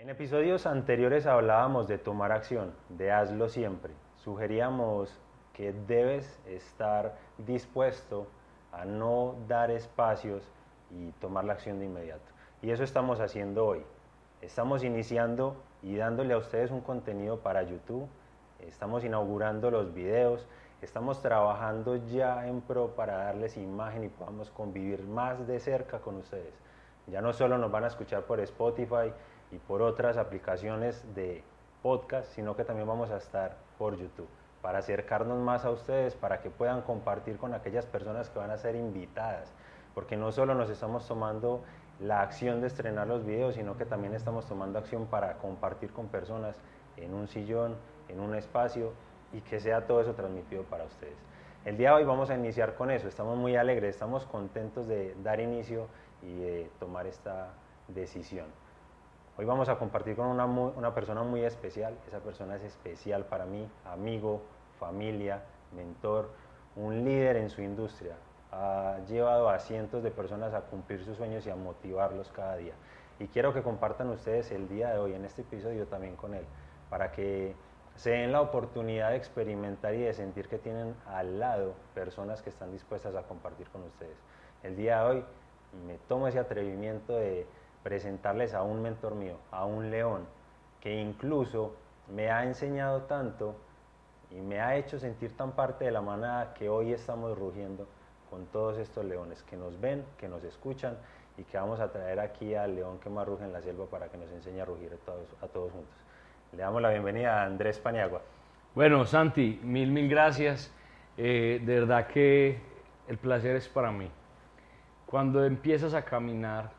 En episodios anteriores hablábamos de tomar acción, de hazlo siempre. Sugeríamos que debes estar dispuesto a no dar espacios y tomar la acción de inmediato. Y eso estamos haciendo hoy. Estamos iniciando y dándole a ustedes un contenido para YouTube. Estamos inaugurando los videos. Estamos trabajando ya en pro para darles imagen y podamos convivir más de cerca con ustedes. Ya no solo nos van a escuchar por Spotify, y por otras aplicaciones de podcast, sino que también vamos a estar por YouTube para acercarnos más a ustedes, para que puedan compartir con aquellas personas que van a ser invitadas, porque no solo nos estamos tomando la acción de estrenar los videos, sino que también estamos tomando acción para compartir con personas en un sillón, en un espacio y que sea todo eso transmitido para ustedes. El día de hoy vamos a iniciar con eso, estamos muy alegres, estamos contentos de dar inicio y de tomar esta decisión. Hoy vamos a compartir con una, una persona muy especial. Esa persona es especial para mí, amigo, familia, mentor, un líder en su industria. Ha llevado a cientos de personas a cumplir sus sueños y a motivarlos cada día. Y quiero que compartan ustedes el día de hoy en este episodio también con él, para que se den la oportunidad de experimentar y de sentir que tienen al lado personas que están dispuestas a compartir con ustedes. El día de hoy me tomo ese atrevimiento de presentarles a un mentor mío, a un león, que incluso me ha enseñado tanto y me ha hecho sentir tan parte de la manada que hoy estamos rugiendo con todos estos leones que nos ven, que nos escuchan y que vamos a traer aquí al león que más ruge en la selva para que nos enseñe a rugir a todos, juntos. Le damos la bienvenida a Andrés Paniagua. Bueno, Santi, mil, mil gracias. Eh, de verdad que el placer es para mí. Cuando empiezas a caminar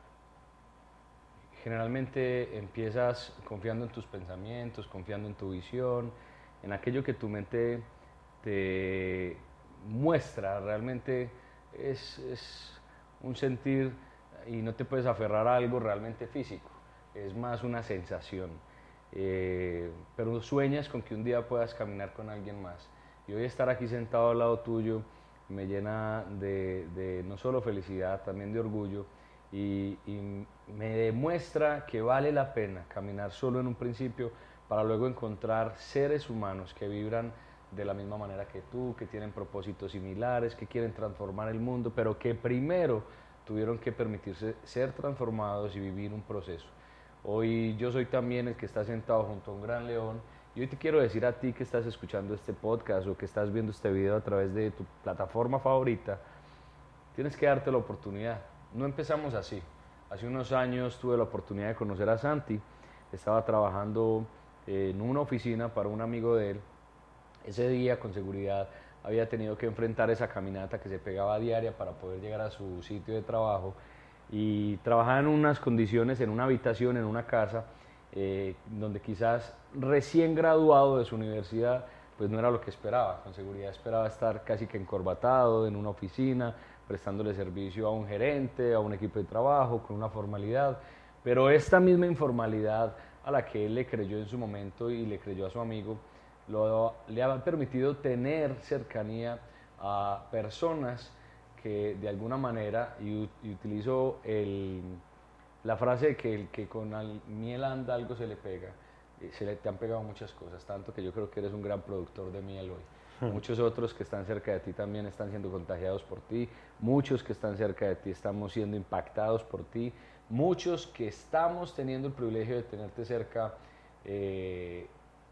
generalmente empiezas confiando en tus pensamientos, confiando en tu visión, en aquello que tu mente te muestra. Realmente es, un sentir y no te puedes aferrar a algo realmente físico, es más una sensación. Eh, pero sueñas con que un día puedas caminar con alguien más. Y hoy estar aquí sentado al lado tuyo me llena de no solo felicidad, también de orgullo y, me demuestra que vale la pena caminar solo en un principio para luego encontrar seres humanos que vibran de la misma manera que tú, que tienen propósitos similares, que quieren transformar el mundo, pero que primero tuvieron que permitirse ser transformados y vivir un proceso. Hoy yo soy también el que está sentado junto a un gran león y hoy te quiero decir a ti que estás escuchando este podcast o que estás viendo este video a través de tu plataforma favorita, tienes que darte la oportunidad no empezamos así. Hace unos años tuve la oportunidad de conocer a Santi, estaba trabajando en una oficina para un amigo de él. Ese día, con seguridad, había tenido que enfrentar esa caminata que se pegaba a diaria para poder llegar a su sitio de trabajo y trabajaba en unas condiciones, en una habitación, en una casa, eh, donde quizás recién graduado de su universidad, pues no era lo que esperaba. Con seguridad esperaba estar casi que encorbatado en una oficina, prestándole servicio a un gerente, a un equipo de trabajo, con una formalidad. Pero esta misma informalidad a la que él le creyó en su momento y le creyó a su amigo, le ha permitido tener cercanía a personas que de alguna manera, y, el, la frase de que el que con miel anda algo se le pega, eh, se le te han pegado muchas cosas, tanto que yo creo que eres un gran productor de miel hoy. Muchos otros que están cerca de ti también están siendo contagiados por ti. Muchos que están cerca de ti estamos siendo impactados por ti. Muchos que estamos teniendo el privilegio de tenerte cerca, eh,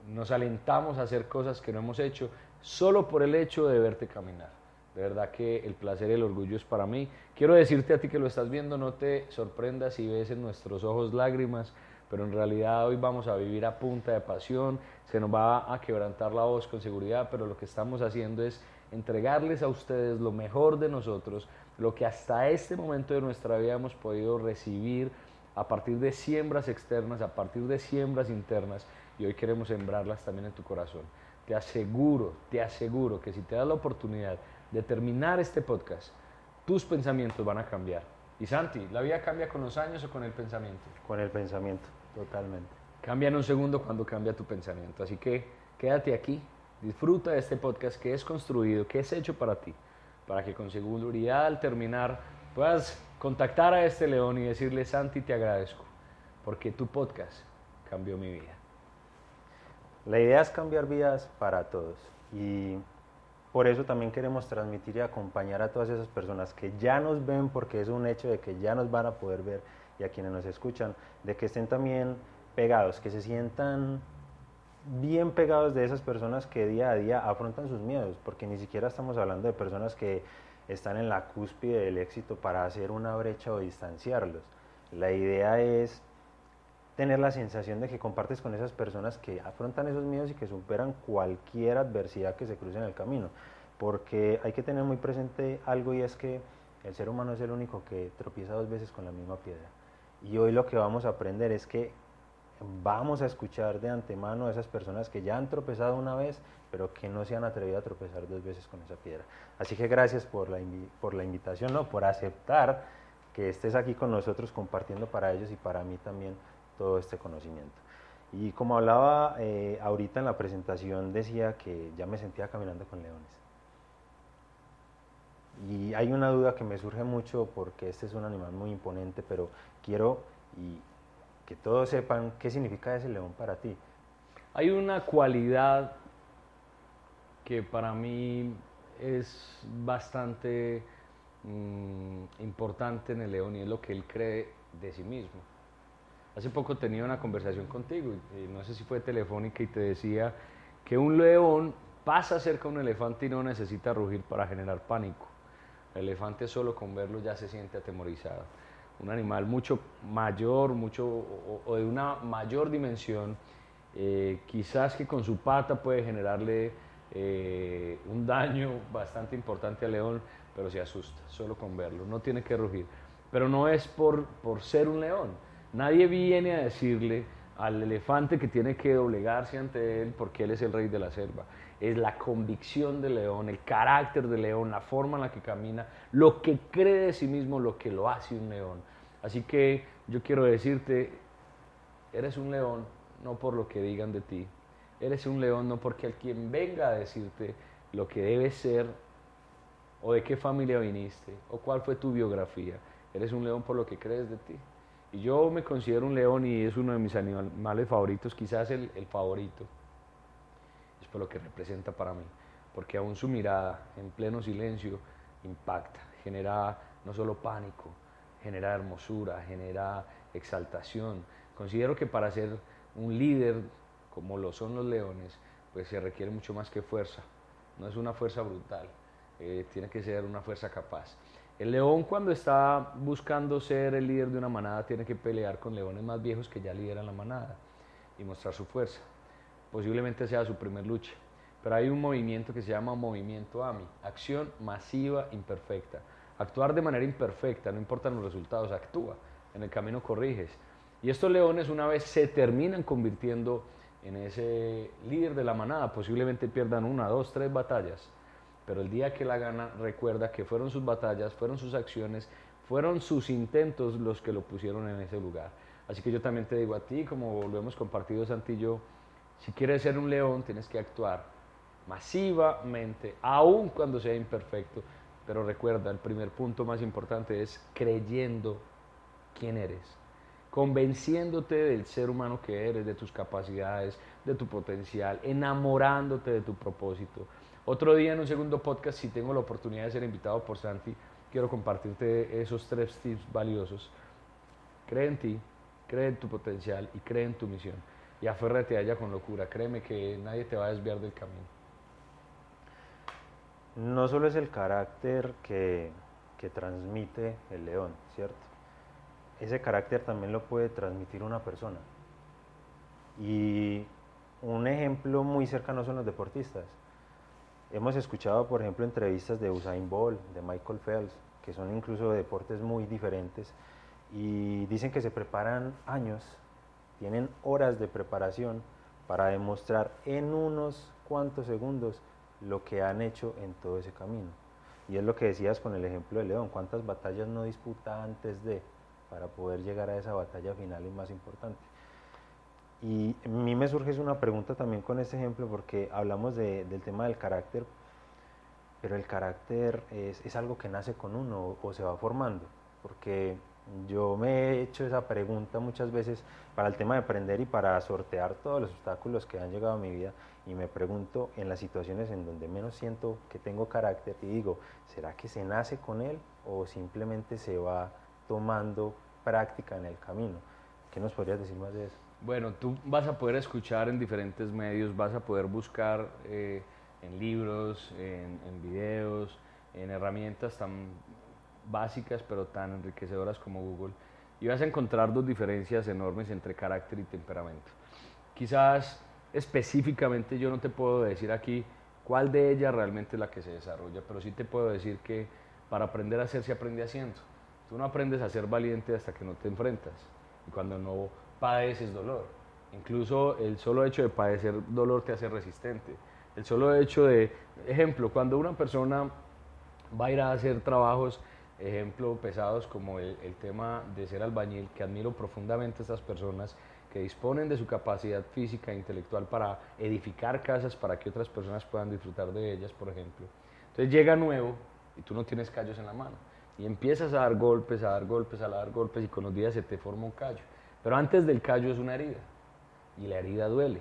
nos alentamos a hacer cosas que no hemos hecho solo por el hecho de verte caminar. De verdad que el placer y el orgullo es para mí. Quiero decirte a ti que lo estás viendo, no te sorprendas si ves en nuestros ojos lágrimas, pero en realidad hoy vamos a vivir a punta de pasión, se nos va a quebrantar la voz con seguridad, pero lo que estamos haciendo es entregarles a ustedes lo mejor de nosotros, lo que hasta este momento de nuestra vida hemos podido recibir a partir de siembras externas, a partir de siembras internas, y hoy queremos sembrarlas también en tu corazón. Te aseguro, te aseguro que si te das la oportunidad de terminar este podcast, tus pensamientos van a cambiar. Y Santi, ¿la vida cambia con los años o con el pensamiento? Con el pensamiento. Totalmente. Cambia en un segundo cuando cambia tu pensamiento. Así que quédate aquí, disfruta de este podcast que es construido, que es hecho para ti, para que con seguridad al terminar puedas contactar a este león y decirle, Santi, te agradezco, porque tu podcast cambió mi vida. La idea es cambiar vidas para todos y por eso también queremos transmitir y acompañar a todas esas personas que ya nos ven, porque es un hecho de que ya nos van a poder ver y a quienes nos escuchan, de que estén también pegados, que se sientan bien pegados de esas personas que día a día afrontan sus miedos, porque ni siquiera estamos hablando de personas que están en la cúspide del éxito para hacer una brecha o distanciarlos. La idea es tener la sensación de que compartes con esas personas que afrontan esos miedos y que superan cualquier adversidad que se cruce en el camino. Porque hay que tener muy presente algo y es que el ser humano es el único que tropieza dos veces con la misma piedra. Y hoy lo que vamos a aprender es que vamos a escuchar de antemano a esas personas que ya han tropezado una vez, pero que no se han atrevido a tropezar dos veces con esa piedra. Así que gracias por la, invitación, ¿no? por aceptar que estés aquí con nosotros compartiendo para ellos y para mí también todo este conocimiento. Y como hablaba eh, ahorita en la presentación, decía que ya me sentía caminando con leones. Y hay una duda que me surge mucho porque este es un animal muy imponente, pero quiero que todos sepan qué significa ese león para ti. Hay una cualidad que para mí es bastante mm, importante en el león y es lo que él cree de sí mismo. Hace poco tenía una conversación contigo, no sé si fue telefónica, y te decía que un león pasa cerca de un elefante y no necesita rugir para generar pánico. El elefante solo con verlo ya se siente atemorizado. Un animal mucho mayor, mucho, o, de una mayor dimensión, eh, quizás que con su pata puede generarle eh, un daño bastante importante al león, pero se asusta solo con verlo, no tiene que rugir. Pero no es por, por ser un león, Nadie viene a decirle al elefante que tiene que doblegarse ante él porque él es el rey de la selva. Es la convicción del león, el carácter del león, la forma en la que camina, lo que cree de sí mismo, lo que lo hace un león. Así que yo quiero decirte, eres un león no por lo que digan de ti, eres un león no porque al quien venga a decirte lo que debes ser o de qué familia viniste o cuál fue tu biografía, eres un león por lo que crees de ti. Y yo me considero un león y es uno de mis animales favoritos, quizás el, favorito. Lo que representa para mí, porque aún su mirada en pleno silencio impacta, genera no solo pánico, genera hermosura, genera exaltación. Considero que para ser un líder como lo son los leones, pues se requiere mucho más que fuerza. No es una fuerza brutal, eh, tiene que ser una fuerza capaz. El león cuando está buscando ser el líder de una manada tiene que pelear con leones más viejos que ya lideran la manada y mostrar su fuerza. Posiblemente sea su primer lucha. Pero hay un movimiento que se llama movimiento AMI, acción masiva imperfecta. Actuar de manera imperfecta, no importan los resultados, actúa, en el camino corriges. Y estos leones una vez se terminan convirtiendo en ese líder de la manada, posiblemente pierdan una, dos, tres batallas, pero el día que la gana recuerda que fueron sus batallas, fueron sus acciones, fueron sus intentos los que lo pusieron en ese lugar. Así que yo también te digo a ti, como lo hemos compartido Santillo, si quieres ser un león tienes que actuar masivamente, aun cuando sea imperfecto. Pero recuerda, el primer punto más importante es creyendo quién eres, convenciéndote del ser humano que eres, de tus capacidades, de tu potencial, enamorándote de tu propósito. Otro día en un segundo podcast, si tengo la oportunidad de ser invitado por Santi, quiero compartirte esos tres tips valiosos. Cree en ti, cree en tu potencial y cree en tu misión. Y aférrate a ella con locura. Créeme que nadie te va a desviar del camino. No solo es el carácter que, que transmite el león, ¿cierto? Ese carácter también lo puede transmitir una persona. Y un ejemplo muy cercano son los deportistas Hemos escuchado, por ejemplo, entrevistas de Usain Bolt, de Michael Phelps, que son incluso deportes muy diferentes, y dicen que se preparan años, tienen horas de preparación para demostrar en unos cuantos segundos lo que han hecho en todo ese camino. Y es lo que decías con el ejemplo de León, cuántas batallas no disputa antes de para poder llegar a esa batalla final y más importante. Y a mí me surge una pregunta también con este ejemplo porque hablamos del tema del carácter, pero el carácter es, algo que nace con uno o, se va formando, porque Yo me he hecho esa pregunta muchas veces para el tema de aprender y para sortear todos los obstáculos que han llegado a mi vida y me pregunto en las situaciones en donde menos siento que tengo carácter y digo, ¿será que se nace con él o simplemente se va tomando práctica en el camino? ¿Qué nos podrías decir más de eso? Bueno, tú vas a poder escuchar en diferentes medios, vas a poder buscar eh, en libros, en, en videos, en herramientas tan básicas pero tan enriquecedoras como Google y vas a encontrar dos diferencias enormes entre carácter y temperamento. Quizás específicamente yo no te puedo decir aquí cuál de ellas realmente es la que se desarrolla, pero sí te puedo decir que para aprender a hacer se aprende haciendo. Tú no aprendes a ser valiente hasta que no te enfrentas y cuando no padeces dolor. Incluso el solo hecho de padecer dolor te hace resistente. El solo hecho de, ejemplo, cuando una persona va a ir a hacer trabajos, ejemplo, pesados como el, el tema de ser albañil, que admiro profundamente a estas personas que disponen de su capacidad física e intelectual para edificar casas para que otras personas puedan disfrutar de ellas, por ejemplo. Entonces llega nuevo y tú no tienes callos en la mano y empiezas a dar golpes, a dar golpes, a dar golpes y con los días se te forma un callo. Pero antes del callo es una herida y la herida duele.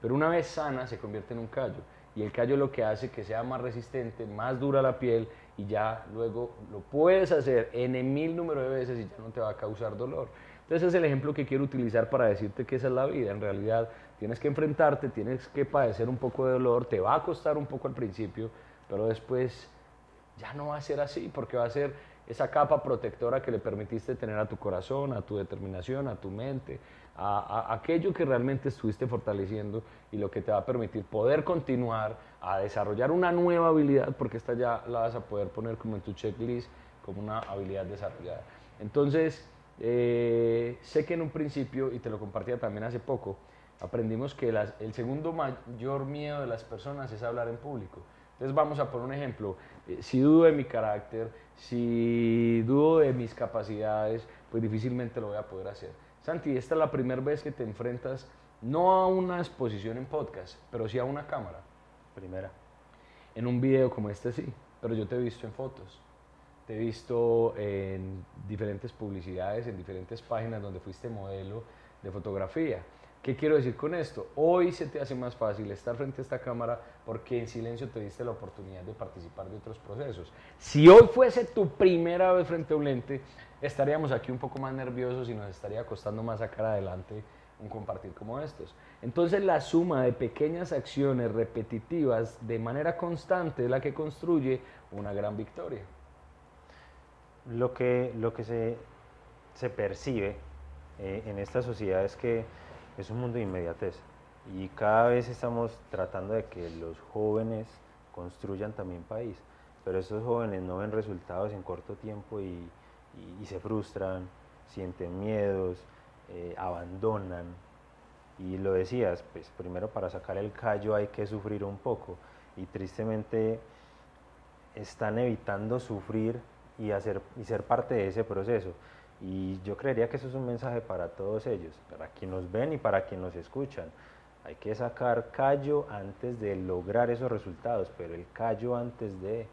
Pero una vez sana se convierte en un callo y el callo lo que hace que sea más resistente, más dura la piel y ya luego lo puedes hacer en mil número de veces y ya no te va a causar dolor. Entonces es el ejemplo que quiero utilizar para decirte que esa es la vida. En realidad tienes que enfrentarte, tienes que padecer un poco de dolor, te va a costar un poco al principio, pero después ya no va a ser así porque va a ser esa capa protectora que le permitiste tener a tu corazón, a tu determinación, a tu mente, a, aquello que realmente estuviste fortaleciendo y lo que te va a permitir poder continuar a desarrollar una nueva habilidad, porque esta ya la vas a poder poner como en tu checklist, como una habilidad desarrollada. Entonces, eh, sé que en un principio, y te lo compartía también hace poco, aprendimos que el segundo mayor miedo de las personas es hablar en público. Entonces vamos a poner un ejemplo. Eh, si dudo de mi carácter, si dudo de mis capacidades, pues difícilmente lo voy a poder hacer. Santi, esta es la primera vez que te enfrentas no a una exposición en podcast, pero sí a una cámara. Primera. En un video como este sí, pero yo te he visto en fotos. Te he visto en diferentes publicidades, en diferentes páginas donde fuiste modelo de fotografía. ¿Qué quiero decir con esto? Hoy se te hace más fácil estar frente a esta cámara porque en silencio te diste la oportunidad de participar de otros procesos. Si hoy fuese tu primera vez frente a un lente, estaríamos aquí un poco más nerviosos y nos estaría costando más sacar adelante un compartir como estos. Entonces la suma de pequeñas acciones repetitivas de manera constante es la que construye una gran victoria lo que, lo que se, se percibe eh, en esta sociedad es que es un mundo de inmediatez y cada vez estamos tratando de que los jóvenes construyan también país, pero esos jóvenes no ven resultados en corto tiempo y, se frustran, sienten miedos, eh, abandonan. Y lo decías, pues primero para sacar el callo hay que sufrir un poco y tristemente están evitando sufrir y, hacer, y ser parte de ese proceso. Y yo creería que eso es un mensaje para todos ellos, para quienes nos ven y para quienes nos escuchan. Hay que sacar callo antes de lograr esos resultados, pero el callo antes de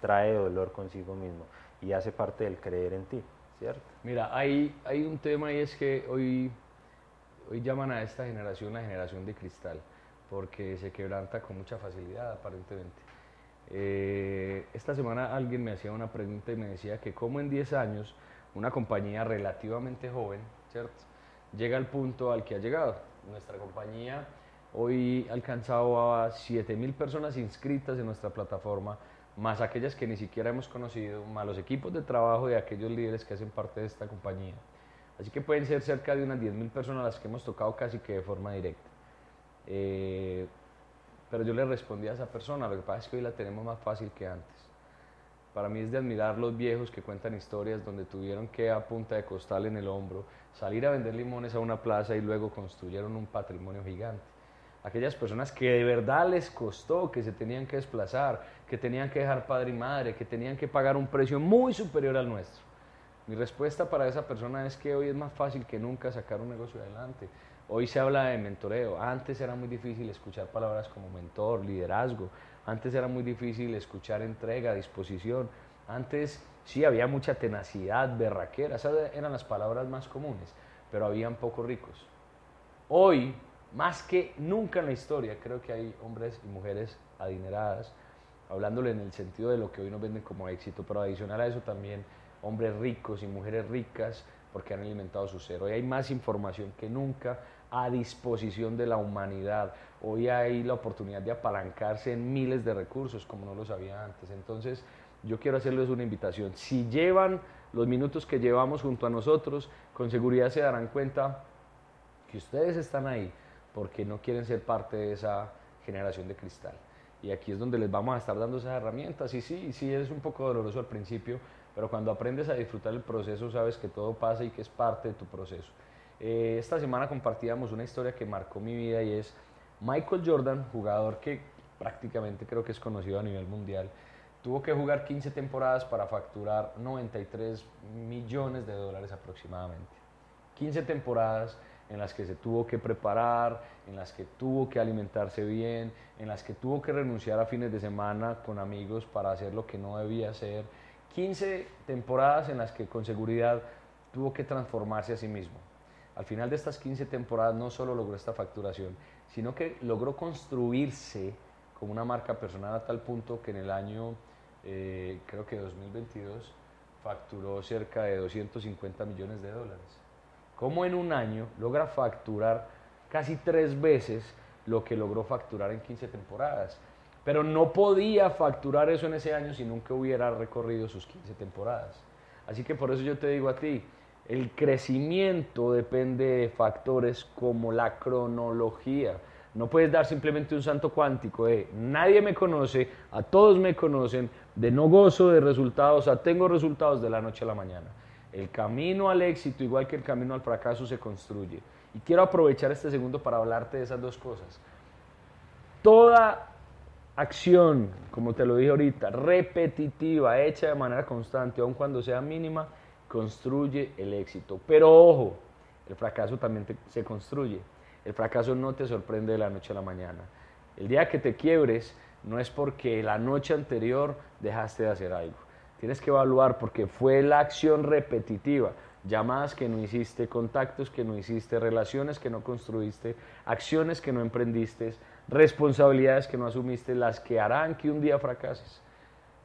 trae dolor consigo mismo y hace parte del creer en ti, ¿cierto? Mira, hay, hay un tema y es que hoy, hoy llaman a esta generación la generación de cristal, porque se quebranta con mucha facilidad aparentemente. Eh, esta semana alguien me hacía una pregunta y me decía que como en 10 años una compañía relativamente joven, ¿cierto? Llega al punto al que ha llegado. Nuestra compañía hoy ha alcanzado a 7.000 personas inscritas en nuestra plataforma, más aquellas que ni siquiera hemos conocido, más los equipos de trabajo de aquellos líderes que hacen parte de esta compañía. Así que pueden ser cerca de unas 10.000 personas las que hemos tocado casi que de forma directa. Eh, pero yo le respondí a esa persona, lo que pasa es que hoy la tenemos más fácil que antes. Para mí es de admirar los viejos que cuentan historias donde tuvieron que a punta de costal en el hombro salir a vender limones a una plaza y luego construyeron un patrimonio gigante. Aquellas personas que de verdad les costó, que se tenían que desplazar, que tenían que dejar padre y madre, que tenían que pagar un precio muy superior al nuestro. Mi respuesta para esa persona es que hoy es más fácil que nunca sacar un negocio adelante. Hoy se habla de mentoreo. Antes era muy difícil escuchar palabras como mentor, liderazgo. Antes era muy difícil escuchar entrega, disposición. Antes sí había mucha tenacidad, berraquera, esas eran las palabras más comunes, pero habían pocos ricos. Hoy, más que nunca en la historia, creo que hay hombres y mujeres adineradas, hablándole en el sentido de lo que hoy nos venden como éxito, pero adicional a eso también hombres ricos y mujeres ricas porque han alimentado su ser. Hoy hay más información que nunca a disposición de la humanidad. Hoy hay la oportunidad de apalancarse en miles de recursos como no lo sabía antes. Entonces, yo quiero hacerles una invitación. Si llevan los minutos que llevamos junto a nosotros, con seguridad se darán cuenta que ustedes están ahí porque no quieren ser parte de esa generación de cristal. Y aquí es donde les vamos a estar dando esas herramientas. Y sí, sí es un poco doloroso al principio, pero cuando aprendes a disfrutar el proceso sabes que todo pasa y que es parte de tu proceso. Eh, esta semana compartíamos una historia que marcó mi vida y es Michael Jordan, jugador que prácticamente creo que es conocido a nivel mundial, tuvo que jugar 15 temporadas para facturar 93 millones de dólares aproximadamente. 15 temporadas en las que se tuvo que preparar, en las que tuvo que alimentarse bien, en las que tuvo que renunciar a fines de semana con amigos para hacer lo que no debía hacer. 15 temporadas en las que con seguridad tuvo que transformarse a sí mismo. Al final de estas 15 temporadas no solo logró esta facturación, sino que logró construirse como una marca personal a tal punto que en el año, eh, creo que 2022, facturó cerca de 250 millones de dólares. Como en un año logra facturar casi tres veces lo que logró facturar en 15 temporadas. Pero no podía facturar eso en ese año si nunca hubiera recorrido sus 15 temporadas. Así que por eso yo te digo a ti, el crecimiento depende de factores como la cronología. No puedes dar simplemente un santo cuántico de nadie me conoce, a todos me conocen, de no gozo de resultados a tengo resultados de la noche a la mañana. El camino al éxito, igual que el camino al fracaso, se construye. Y quiero aprovechar este segundo para hablarte de esas dos cosas. Toda acción, como te lo dije ahorita, repetitiva, hecha de manera constante, aun cuando sea mínima, construye el éxito. Pero ojo, el fracaso también se construye. El fracaso no te sorprende de la noche a la mañana. El día que te quiebres no es porque la noche anterior dejaste de hacer algo. Tienes que evaluar porque fue la acción repetitiva, llamadas que no hiciste, contactos que no hiciste, relaciones que no construiste, acciones que no emprendiste, responsabilidades que no asumiste, las que harán que un día fracases.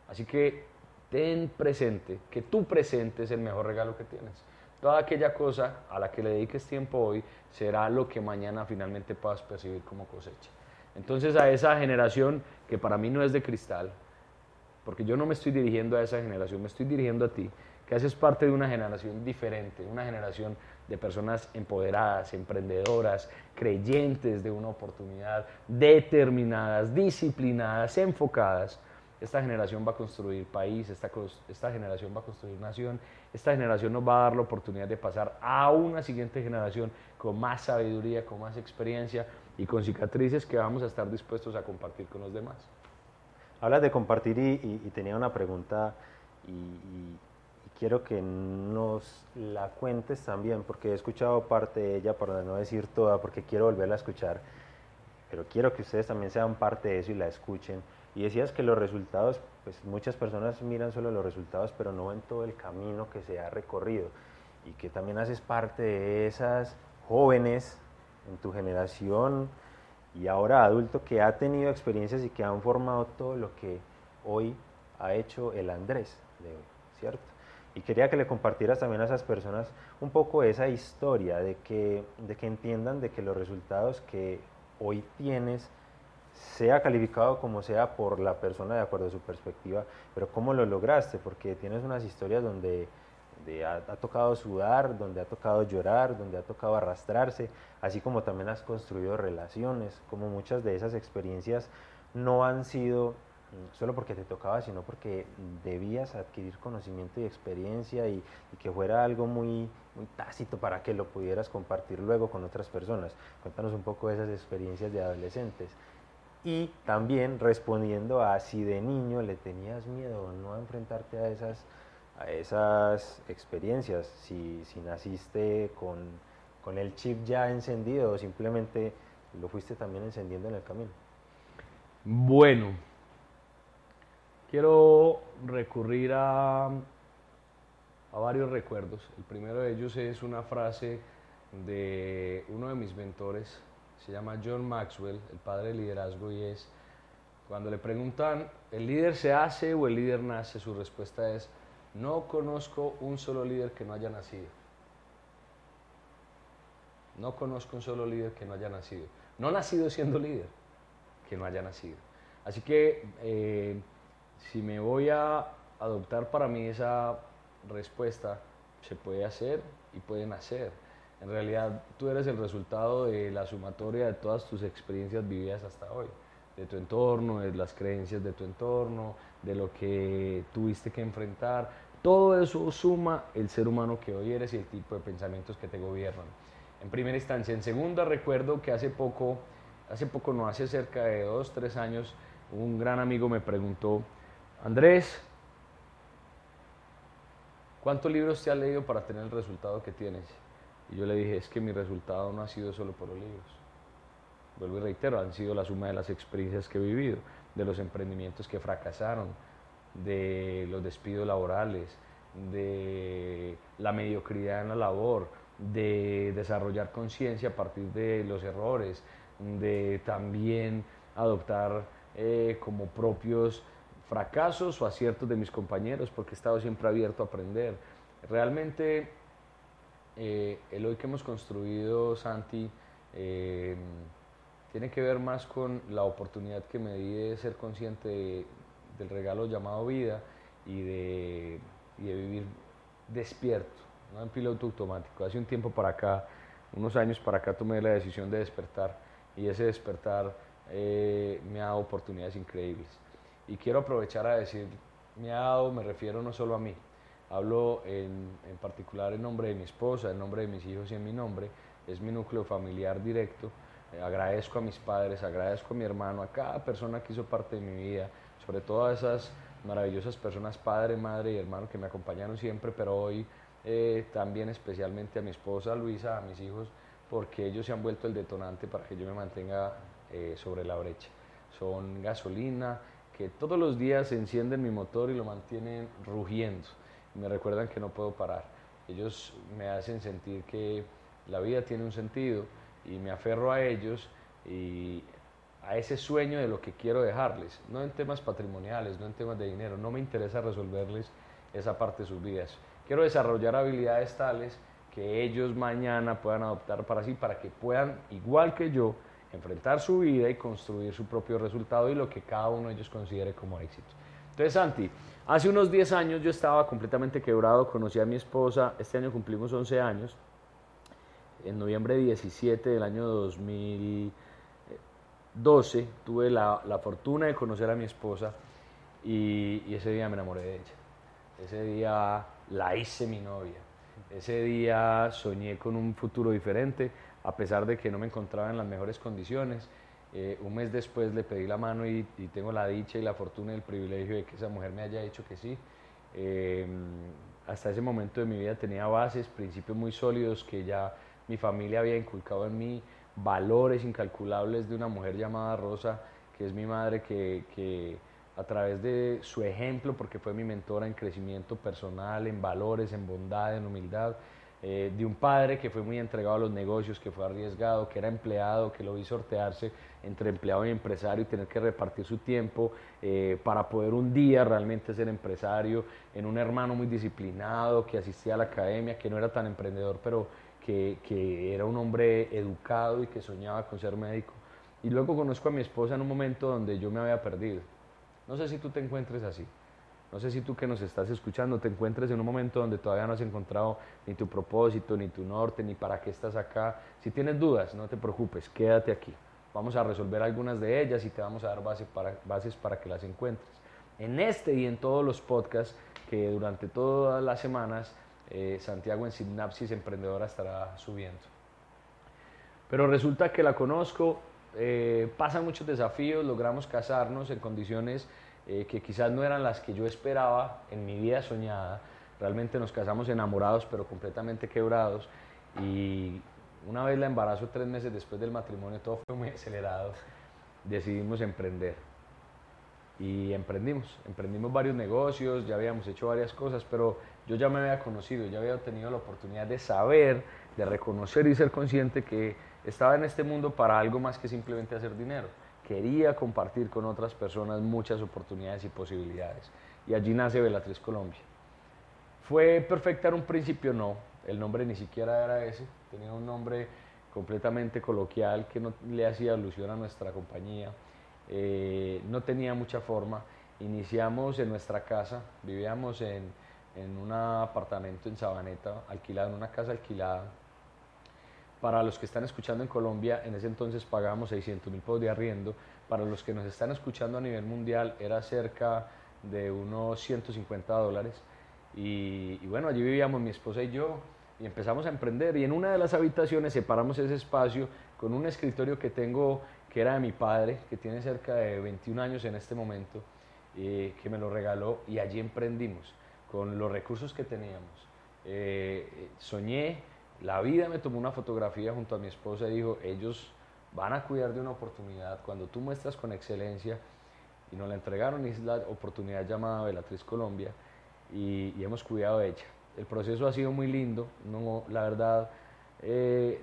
Así que ten presente que tu presente es el mejor regalo que tienes. Toda aquella cosa a la que le dediques tiempo hoy será lo que mañana finalmente puedas percibir como cosecha. Entonces a esa generación que para mí no es de cristal, porque yo no me estoy dirigiendo a esa generación, me estoy dirigiendo a ti, que haces parte de una generación diferente, una generación de personas empoderadas, emprendedoras, creyentes de una oportunidad, determinadas, disciplinadas, enfocadas esta generación va a construir país, esta, esta generación va a construir nación, esta generación nos va a dar la oportunidad de pasar a una siguiente generación con más sabiduría, con más experiencia y con cicatrices que vamos a estar dispuestos a compartir con los demás. Hablas de compartir y, tenía una pregunta y, quiero que nos la cuentes también, porque he escuchado parte de ella, para no decir toda, porque quiero volverla a escuchar, pero quiero que ustedes también sean parte de eso y la escuchen y decías que los resultados, pues muchas personas miran solo los resultados, pero no ven todo el camino que se ha recorrido. Y que también haces parte de esas jóvenes en tu generación y ahora adulto que ha tenido experiencias y que han formado todo lo que hoy ha hecho el Andrés de hoy, ¿cierto? Y quería que le compartieras también a esas personas un poco esa historia de que, de que entiendan de que los resultados que hoy tienes sea calificado como sea por la persona de acuerdo a su perspectiva, pero cómo lo lograste, porque tienes unas historias donde, ha, tocado sudar, donde ha tocado llorar, donde ha tocado arrastrarse, así como también has construido relaciones, como muchas de esas experiencias no han sido mm, solo porque te tocaba, sino porque debías adquirir conocimiento y experiencia y, que fuera algo muy, muy tácito para que lo pudieras compartir luego con otras personas. Cuéntanos un poco de esas experiencias de adolescentes y también respondiendo a si de niño le tenías miedo no a enfrentarte a esas, a esas experiencias, si, si naciste con, con, el chip ya encendido o simplemente lo fuiste también encendiendo en el camino. Bueno, quiero recurrir a, a varios recuerdos. El primero de ellos es una frase de uno de mis mentores, se llama John Maxwell, el padre del liderazgo, y es, cuando le preguntan, ¿el líder se hace o el líder nace? Su respuesta es, no conozco un solo líder que no haya nacido. No conozco un solo líder que no haya nacido. No nacido siendo líder, que no haya nacido. Así que eh, si me voy a adoptar para mí esa respuesta, se puede hacer y puede nacer. En realidad tú eres el resultado de la sumatoria de todas tus experiencias vividas hasta hoy, de tu entorno, de las creencias de tu entorno, de lo que tuviste que enfrentar. Todo eso suma el ser humano que hoy eres y el tipo de pensamientos que te gobiernan. En primera instancia. En segunda, recuerdo que hace poco, hace poco no, hace cerca de dos, tres años, un gran amigo me preguntó, Andrés, ¿cuántos libros te has leído para tener el resultado que tienes? Y yo le dije, es que mi resultado no ha sido solo por los libros. Vuelvo y reitero, han sido la suma de las experiencias que he vivido, de los emprendimientos que fracasaron, de los despidos laborales, de la mediocridad en la labor, de desarrollar conciencia a partir de los errores, de también adoptar eh, como propios fracasos o aciertos de mis compañeros, porque he estado siempre abierto a aprender. Realmente eh, el hoy que hemos construido, Santi, eh, tiene que ver más con la oportunidad que me di de ser consciente del regalo llamado vida y de, vivir despierto, no en piloto automático. Hace un tiempo para acá, unos años para acá, tomé la decisión de despertar y ese despertar eh, me ha dado oportunidades increíbles. Y quiero aprovechar a decir, me ha dado, me refiero no solo a mí, Hablo en, particular en nombre de mi esposa, en nombre de mis hijos y en mi nombre. Es mi núcleo familiar directo. Eh, agradezco a mis padres, agradezco a mi hermano, a cada persona que hizo parte de mi vida, sobre todo a esas maravillosas personas, padre, madre y hermano que me acompañaron siempre, pero hoy eh, también especialmente a mi esposa Luisa, a mis hijos, porque ellos se han vuelto el detonante para que yo me mantenga eh, sobre la brecha. Son gasolina que todos los días encienden mi motor y lo mantienen rugiendo me recuerdan que no puedo parar. Ellos me hacen sentir que la vida tiene un sentido y me aferro a ellos y a ese sueño de lo que quiero dejarles, no en temas patrimoniales, no en temas de dinero, no me interesa resolverles esa parte de sus vidas. Quiero desarrollar habilidades tales que ellos mañana puedan adoptar para sí, para que puedan, igual que yo, enfrentar su vida y construir su propio resultado y lo que cada uno de ellos considere como éxito. Entonces, Santi, Hace unos 10 años yo estaba completamente quebrado, conocí a mi esposa, este año cumplimos 11 años, en noviembre 17 del año 2012 tuve la, fortuna de conocer a mi esposa y, ese día me enamoré de ella. Ese día la hice mi novia. Ese día soñé con un futuro diferente, a pesar de que no me encontraba en las mejores condiciones. Eh, un mes después le pedí la mano y, tengo la dicha y la fortuna y el privilegio de que esa mujer me haya dicho que sí. Em, hasta ese momento de mi vida tenía bases, principios muy sólidos que ya mi familia había inculcado en mí, valores incalculables de una mujer llamada Rosa, que es mi madre, que, que a través de su ejemplo, porque fue mi mentora en crecimiento personal, en valores, en bondad, en humildad, eh, de un padre que fue muy entregado a los negocios, que fue arriesgado, que era empleado, que lo vi sortearse entre empleado y empresario y tener que repartir su tiempo eh, para poder un día realmente ser empresario, en un hermano muy disciplinado, que asistía a la academia, que no era tan emprendedor, pero que, que era un hombre educado y que soñaba con ser médico. Y luego conozco a mi esposa en un momento donde yo me había perdido. No sé si tú te encuentres así. No sé si tú que nos estás escuchando te encuentres en un momento donde todavía no has encontrado ni tu propósito, ni tu norte, ni para qué estás acá. Si tienes dudas, no te preocupes, quédate aquí. Vamos a resolver algunas de ellas y te vamos a dar bases para, bases para que las encuentres. En este y en todos los podcasts que durante todas las semanas eh, Santiago en Sinapsis Emprendedora estará subiendo. Pero resulta que la conozco, eh, pasan muchos desafíos, logramos casarnos en condiciones eh, que quizás no eran las que yo esperaba en mi vida soñada. Realmente nos casamos enamorados, pero completamente quebrados. Y una vez la embarazo, tres meses después del matrimonio, todo fue muy acelerado. Decidimos emprender. y emprendimos. Emprendimos varios negocios, ya habíamos hecho varias cosas, pero yo ya me había conocido, ya había tenido la oportunidad de saber, de reconocer y ser consciente que estaba en este mundo para algo más que simplemente hacer dinero. Quería compartir con otras personas muchas oportunidades y posibilidades. Y allí nace Velatriz Colombia. ¿Fue perfecta en un principio? No. El nombre ni siquiera era ese. Tenía un nombre completamente coloquial que no le hacía alusión a nuestra compañía. Eh, no tenía mucha forma. Iniciamos en nuestra casa, vivíamos en, en un apartamento en Sabaneta, alquilado, en una casa alquilada. Para los que están escuchando en Colombia, en ese entonces pagábamos 600 mil pesos de arriendo. Para los que nos están escuchando a nivel mundial, era cerca de unos 150 dólares. Y, bueno, allí vivíamos mi esposa y yo y empezamos a emprender. Y en una de las habitaciones separamos ese espacio con un escritorio que tengo, que era de mi padre, que tiene cerca de 21 años en este momento, eh, que me lo regaló y allí emprendimos con los recursos que teníamos. Eh, soñé, la vida me tomó una fotografía junto a mi esposa y dijo, ellos van a cuidar de una oportunidad. Cuando tú muestras con excelencia, y nos la entregaron, es la oportunidad llamada Velatriz Colombia, y, y hemos cuidado de ella. El proceso ha sido muy lindo, no, la verdad, eh,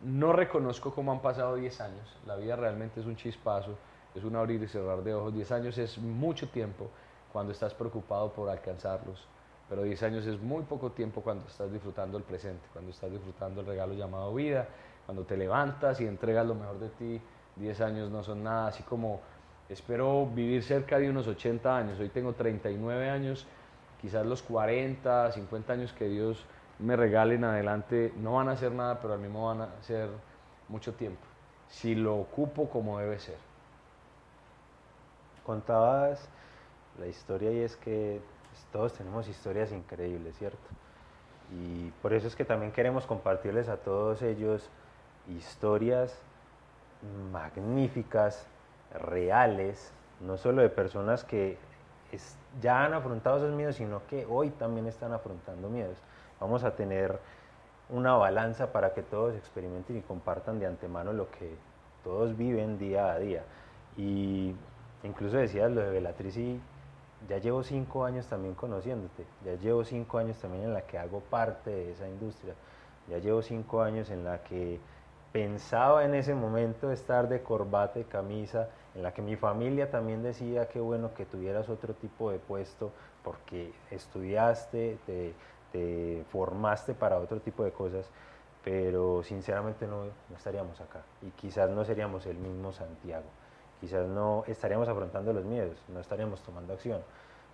no reconozco cómo han pasado 10 años, la vida realmente es un chispazo, es un abrir y cerrar de ojos, 10 años es mucho tiempo cuando estás preocupado por alcanzarlos, pero 10 años es muy poco tiempo cuando estás disfrutando el presente, cuando estás disfrutando el regalo llamado vida, cuando te levantas y entregas lo mejor de ti, 10 años no son nada, así como espero vivir cerca de unos 80 años, hoy tengo 39 años, quizás los 40, 50 años que Dios me regale en adelante no van a hacer nada, pero al mismo van a ser mucho tiempo, si lo ocupo como debe ser. Contabas la historia y es que pues, todos tenemos historias increíbles, ¿cierto? Y por eso es que también queremos compartirles a todos ellos historias magníficas, reales, no solo de personas que ya han afrontado esos miedos, sino que hoy también están afrontando miedos. Vamos a tener una balanza para que todos experimenten y compartan de antemano lo que todos viven día a día. Y incluso decías lo de Belatriz y ya llevo cinco años también conociéndote, ya llevo cinco años también en la que hago parte de esa industria, ya llevo cinco años en la que pensaba en ese momento estar de corbata y camisa, en la que mi familia también decía que bueno que tuvieras otro tipo de puesto porque estudiaste, te, formaste para otro tipo de cosas, pero sinceramente no, estaríamos acá y quizás no seríamos el mismo Santiago, quizás no estaríamos afrontando los miedos, no estaríamos tomando acción,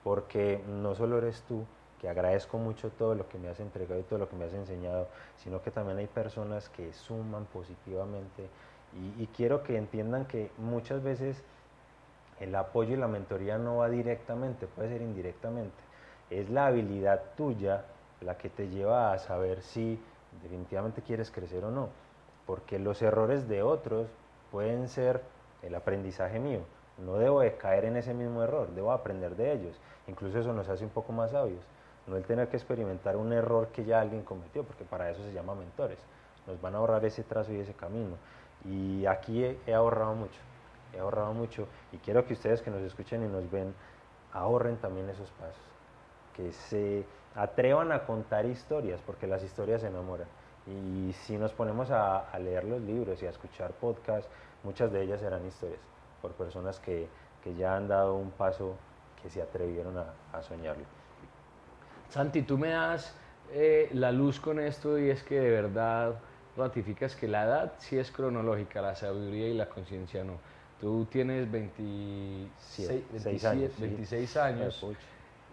porque no solo eres tú, que agradezco mucho todo lo que me has entregado y todo lo que me has enseñado, sino que también hay personas que suman positivamente y, quiero que entiendan que muchas veces el apoyo y la mentoría no va directamente, puede ser indirectamente. Es la habilidad tuya la que te lleva a saber si definitivamente quieres crecer o no, porque los errores de otros pueden ser el aprendizaje mío. No debo de caer en ese mismo error, debo aprender de ellos. Incluso eso nos hace un poco más sabios no el tener que experimentar un error que ya alguien cometió, porque para eso se llama mentores. Nos van a ahorrar ese trazo y ese camino. Y aquí he, ahorrado mucho, he ahorrado mucho y quiero que ustedes que nos escuchen y nos ven, ahorren también esos pasos, que se atrevan a contar historias, porque las historias se enamoran. Y si nos ponemos a, leer los libros y a escuchar podcasts, muchas de ellas serán historias por personas que, ya han dado un paso que se atrevieron a, a soñarlo. Santi, tú me das eh, la luz con esto y es que de verdad ratificas que la edad sí es cronológica, la sabiduría y la conciencia no. Tú tienes 26, años, 26 años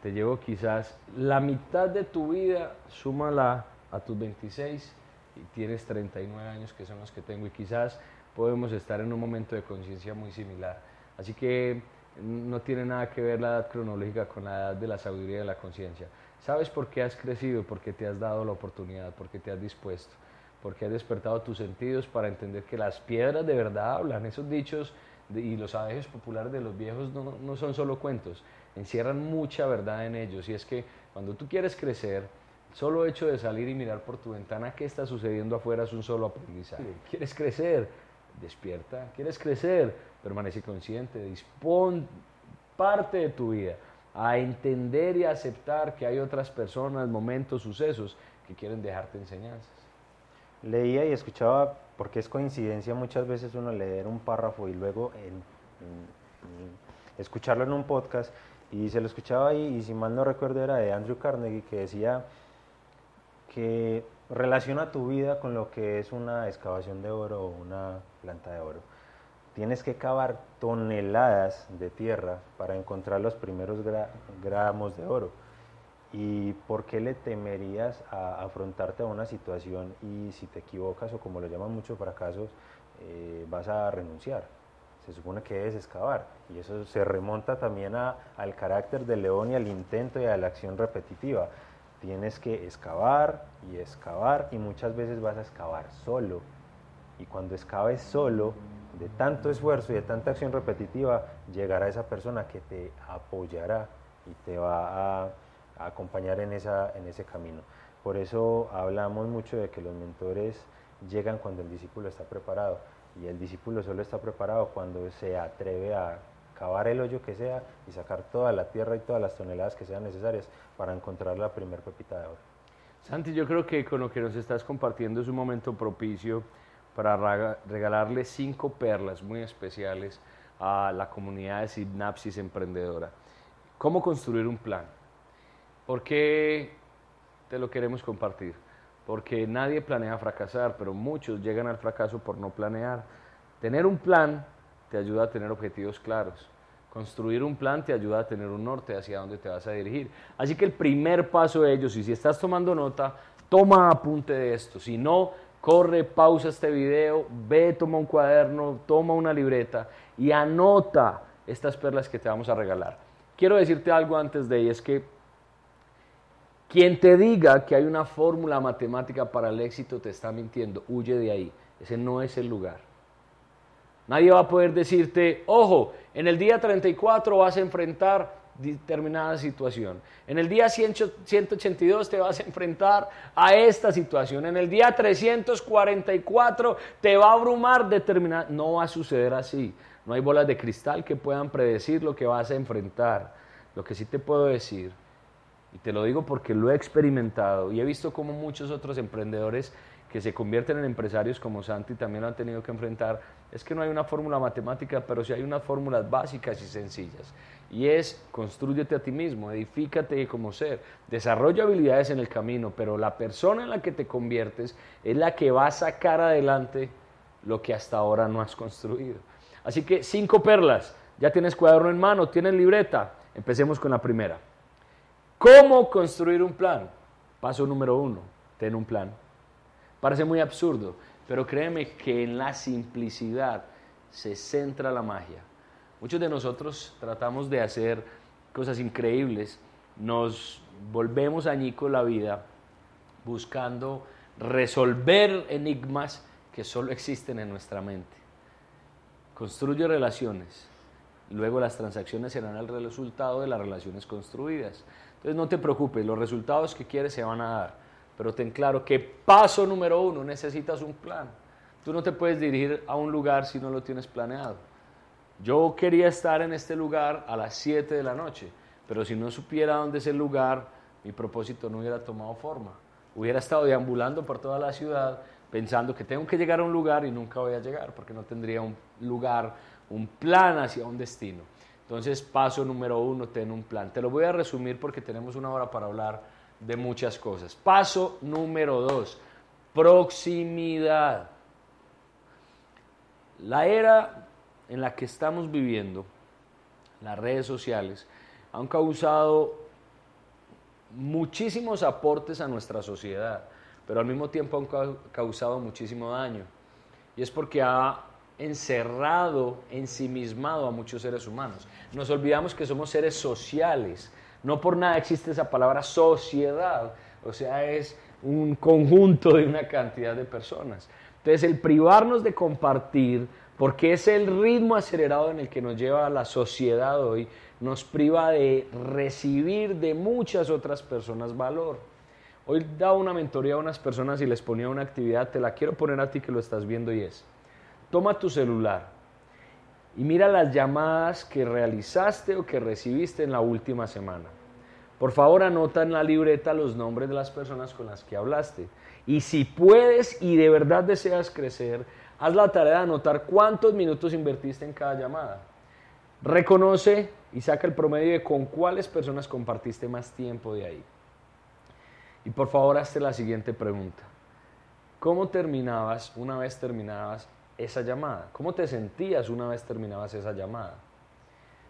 te llevo quizás la mitad de tu vida, súmala a tus 26 y tienes 39 años que son los que tengo y quizás podemos estar en un momento de conciencia muy similar. Así que no tiene nada que ver la edad cronológica con la edad de la sabiduría y de la conciencia. ¿Sabes por qué has crecido? Porque te has dado la oportunidad, porque te has dispuesto, porque has despertado tus sentidos para entender que las piedras de verdad hablan. Esos dichos y los adejes populares de los viejos no, no, son solo cuentos, encierran mucha verdad en ellos. Y es que cuando tú quieres crecer, solo hecho de salir y mirar por tu ventana qué está sucediendo afuera es un solo aprendizaje. ¿Quieres crecer? Despierta. ¿Quieres crecer? Permanece consciente. Dispón parte de tu vida, a entender y aceptar que hay otras personas, momentos, sucesos que quieren dejarte enseñanzas. Leía y escuchaba, porque es coincidencia muchas veces uno leer un párrafo y luego escucharlo en un podcast, y se lo escuchaba ahí, y si mal no recuerdo era de Andrew Carnegie, que decía que relaciona tu vida con lo que es una excavación de oro o una planta de oro. Tienes que cavar toneladas de tierra para encontrar los primeros gramos de oro. ¿Y por qué le temerías a afrontarte a una situación y si te equivocas o como lo llaman muchos fracasos, eh, vas a renunciar? Se supone que es excavar y eso se remonta también al carácter del león y al intento y a la acción repetitiva tienes que excavar y excavar y muchas veces vas a excavar solo. Y cuando excaves solo, de tanto esfuerzo y de tanta acción repetitiva, llegará esa persona que te apoyará y te va a, acompañar en, esa, en ese camino. Por eso hablamos mucho de que los mentores llegan cuando el discípulo está preparado y el discípulo solo está preparado cuando se atreve a cavar el hoyo que sea y sacar toda la tierra y todas las toneladas que sean necesarias para encontrar la primer pepita de oro. Santi, yo creo que con lo que nos estás compartiendo es un momento propicio para regalarle cinco perlas muy especiales a la comunidad de Sinapsis Emprendedora. ¿Cómo construir un plan? ¿Por qué te lo queremos compartir? Porque nadie planea fracasar, pero muchos llegan al fracaso por no planear. Tener un plan te ayuda a tener objetivos claros. Construir un plan te ayuda a tener un norte hacia dónde te vas a dirigir. Así que el primer paso de ellos, y si estás tomando nota, toma apunte de esto. Si no, corre, pausa este video, ve, toma un cuaderno, toma una libreta y anota estas perlas que te vamos a regalar. Quiero decirte algo antes de ahí, es que quien te diga que hay una fórmula matemática para el éxito te está mintiendo, huye de ahí. Ese no es el lugar. Nadie va a poder decirte, ojo, en el día 34 vas a enfrentar determinada situación. En el día 182 te vas a enfrentar a esta situación. En el día 344 te va a abrumar determinada... No va a suceder así. No hay bolas de cristal que puedan predecir lo que vas a enfrentar. Lo que sí te puedo decir, y te lo digo porque lo he experimentado y he visto cómo muchos otros emprendedores que se convierten en empresarios como Santi también lo han tenido que enfrentar, es que no hay una fórmula matemática, pero sí hay unas fórmulas básicas y sencillas. Y es, construyete a ti mismo, edifícate como ser, desarrolla habilidades en el camino, pero la persona en la que te conviertes es la que va a sacar adelante lo que hasta ahora no has construido. Así que cinco perlas, ya tienes cuaderno en mano, tienes libreta, empecemos con la primera. ¿Cómo construir un plan? Paso número uno, ten un plan. Parece muy absurdo, pero créeme que en la simplicidad se centra la magia. Muchos de nosotros tratamos de hacer cosas increíbles, nos volvemos añicos la vida buscando resolver enigmas que solo existen en nuestra mente. Construye relaciones, luego las transacciones serán el resultado de las relaciones construidas. Entonces no te preocupes, los resultados que quieres se van a dar pero ten claro que paso número uno, necesitas un plan. Tú no te puedes dirigir a un lugar si no lo tienes planeado. Yo quería estar en este lugar a las 7 de la noche, pero si no supiera dónde es el lugar, mi propósito no hubiera tomado forma. Hubiera estado deambulando por toda la ciudad pensando que tengo que llegar a un lugar y nunca voy a llegar porque no tendría un lugar, un plan hacia un destino. Entonces, paso número uno, ten un plan. Te lo voy a resumir porque tenemos una hora para hablar de muchas cosas. Paso número dos, proximidad. La era en la que estamos viviendo, las redes sociales, han causado muchísimos aportes a nuestra sociedad, pero al mismo tiempo han causado muchísimo daño. Y es porque ha encerrado, ensimismado a muchos seres humanos. Nos olvidamos que somos seres sociales no por nada existe esa palabra sociedad, o sea, es un conjunto de una cantidad de personas. Entonces, el privarnos de compartir, porque es el ritmo acelerado en el que nos lleva la sociedad hoy, nos priva de recibir de muchas otras personas valor. Hoy daba una mentoría a unas personas y les ponía una actividad, te la quiero poner a ti que lo estás viendo y es, toma tu celular y mira las llamadas que realizaste o que recibiste en la última semana. Por favor, anota en la libreta los nombres de las personas con las que hablaste. Y si puedes y de verdad deseas crecer, haz la tarea de anotar cuántos minutos invertiste en cada llamada. Reconoce y saca el promedio de con cuáles personas compartiste más tiempo de ahí. Y por favor, hazte la siguiente pregunta. ¿Cómo terminabas una vez terminabas esa llamada? ¿Cómo te sentías una vez terminabas esa llamada?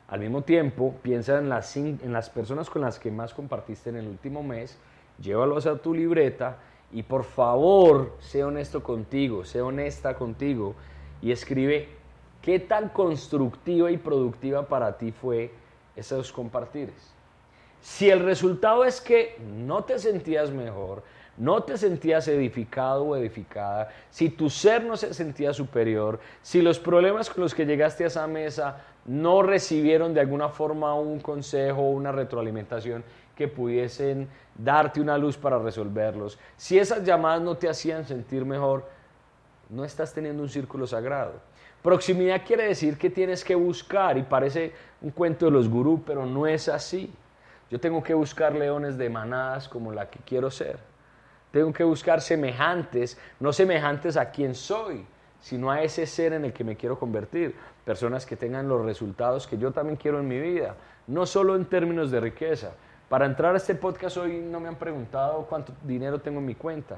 Al mismo tiempo, piensa en las, en las personas con las que más compartiste en el último mes, llévalos a tu libreta y por favor, sé honesto contigo, sé honesta contigo y escribe qué tan constructiva y productiva para ti fue esos compartires. Si el resultado es que no te sentías mejor, no te sentías edificado o edificada, si tu ser no se sentía superior, si los problemas con los que llegaste a esa mesa no recibieron de alguna forma un consejo o una retroalimentación que pudiesen darte una luz para resolverlos, si esas llamadas no te hacían sentir mejor, no estás teniendo un círculo sagrado. Proximidad quiere decir que tienes que buscar, y parece un cuento de los gurús, pero no es así. Yo tengo que buscar leones de manadas como la que quiero ser. Tengo que buscar semejantes, no semejantes a quien soy, sino a ese ser en el que me quiero convertir. Personas que tengan los resultados que yo también quiero en mi vida, no solo en términos de riqueza. Para entrar a este podcast hoy no me han preguntado cuánto dinero tengo en mi cuenta.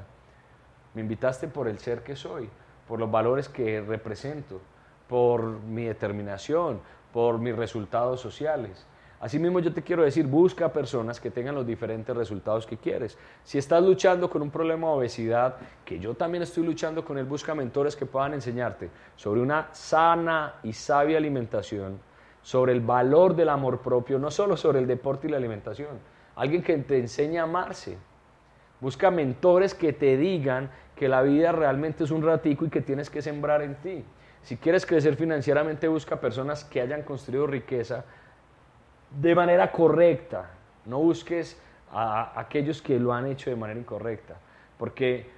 Me invitaste por el ser que soy, por los valores que represento, por mi determinación, por mis resultados sociales. Asimismo, yo te quiero decir, busca personas que tengan los diferentes resultados que quieres. Si estás luchando con un problema de obesidad, que yo también estoy luchando con él, busca mentores que puedan enseñarte sobre una sana y sabia alimentación, sobre el valor del amor propio, no solo sobre el deporte y la alimentación. Alguien que te enseñe a amarse. Busca mentores que te digan que la vida realmente es un ratico y que tienes que sembrar en ti. Si quieres crecer financieramente, busca personas que hayan construido riqueza de manera correcta. No busques a aquellos que lo han hecho de manera incorrecta, porque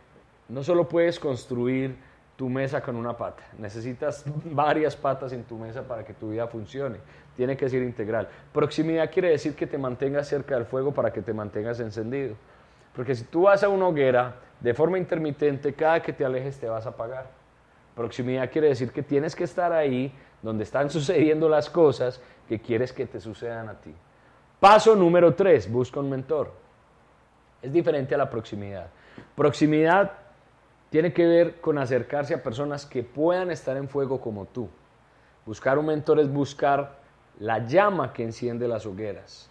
no solo puedes construir tu mesa con una pata, necesitas varias patas en tu mesa para que tu vida funcione. Tiene que ser integral. Proximidad quiere decir que te mantengas cerca del fuego para que te mantengas encendido. Porque si tú vas a una hoguera de forma intermitente, cada que te alejes te vas a apagar. Proximidad quiere decir que tienes que estar ahí donde están sucediendo las cosas que quieres que te sucedan a ti. Paso número tres, busca un mentor. Es diferente a la proximidad. Proximidad tiene que ver con acercarse a personas que puedan estar en fuego como tú. Buscar un mentor es buscar la llama que enciende las hogueras.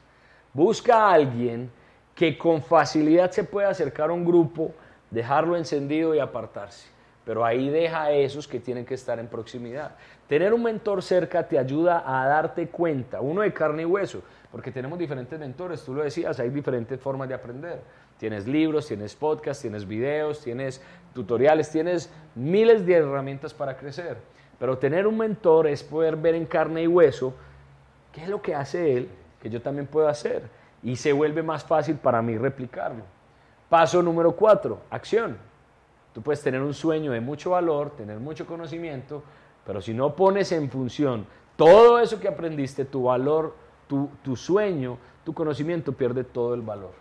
Busca a alguien que con facilidad se pueda acercar a un grupo, dejarlo encendido y apartarse pero ahí deja a esos que tienen que estar en proximidad. Tener un mentor cerca te ayuda a darte cuenta, uno de carne y hueso, porque tenemos diferentes mentores, tú lo decías, hay diferentes formas de aprender. Tienes libros, tienes podcasts, tienes videos, tienes tutoriales, tienes miles de herramientas para crecer. Pero tener un mentor es poder ver en carne y hueso qué es lo que hace él, que yo también puedo hacer. Y se vuelve más fácil para mí replicarlo. Paso número cuatro, acción. Tú puedes tener un sueño de mucho valor, tener mucho conocimiento, pero si no pones en función todo eso que aprendiste, tu valor, tu, tu sueño, tu conocimiento pierde todo el valor.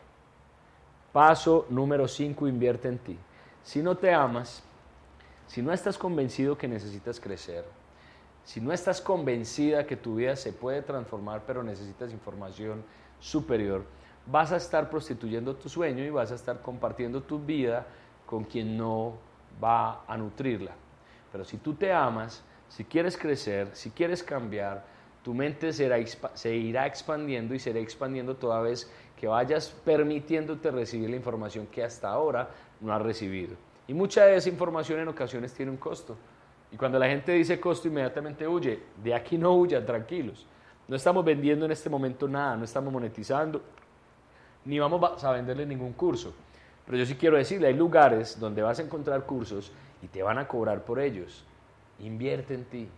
Paso número 5, invierte en ti. Si no te amas, si no estás convencido que necesitas crecer, si no estás convencida que tu vida se puede transformar, pero necesitas información superior, vas a estar prostituyendo tu sueño y vas a estar compartiendo tu vida con quien no va a nutrirla. Pero si tú te amas, si quieres crecer, si quieres cambiar, tu mente será, se irá expandiendo y será expandiendo toda vez que vayas permitiéndote recibir la información que hasta ahora no has recibido. Y mucha de esa información en ocasiones tiene un costo. Y cuando la gente dice costo, inmediatamente huye. De aquí no huyan, tranquilos. No estamos vendiendo en este momento nada, no estamos monetizando, ni vamos a venderle ningún curso. Pero yo sí quiero decirle, hay lugares donde vas a encontrar cursos y te van a cobrar por ellos. Invierte en ti.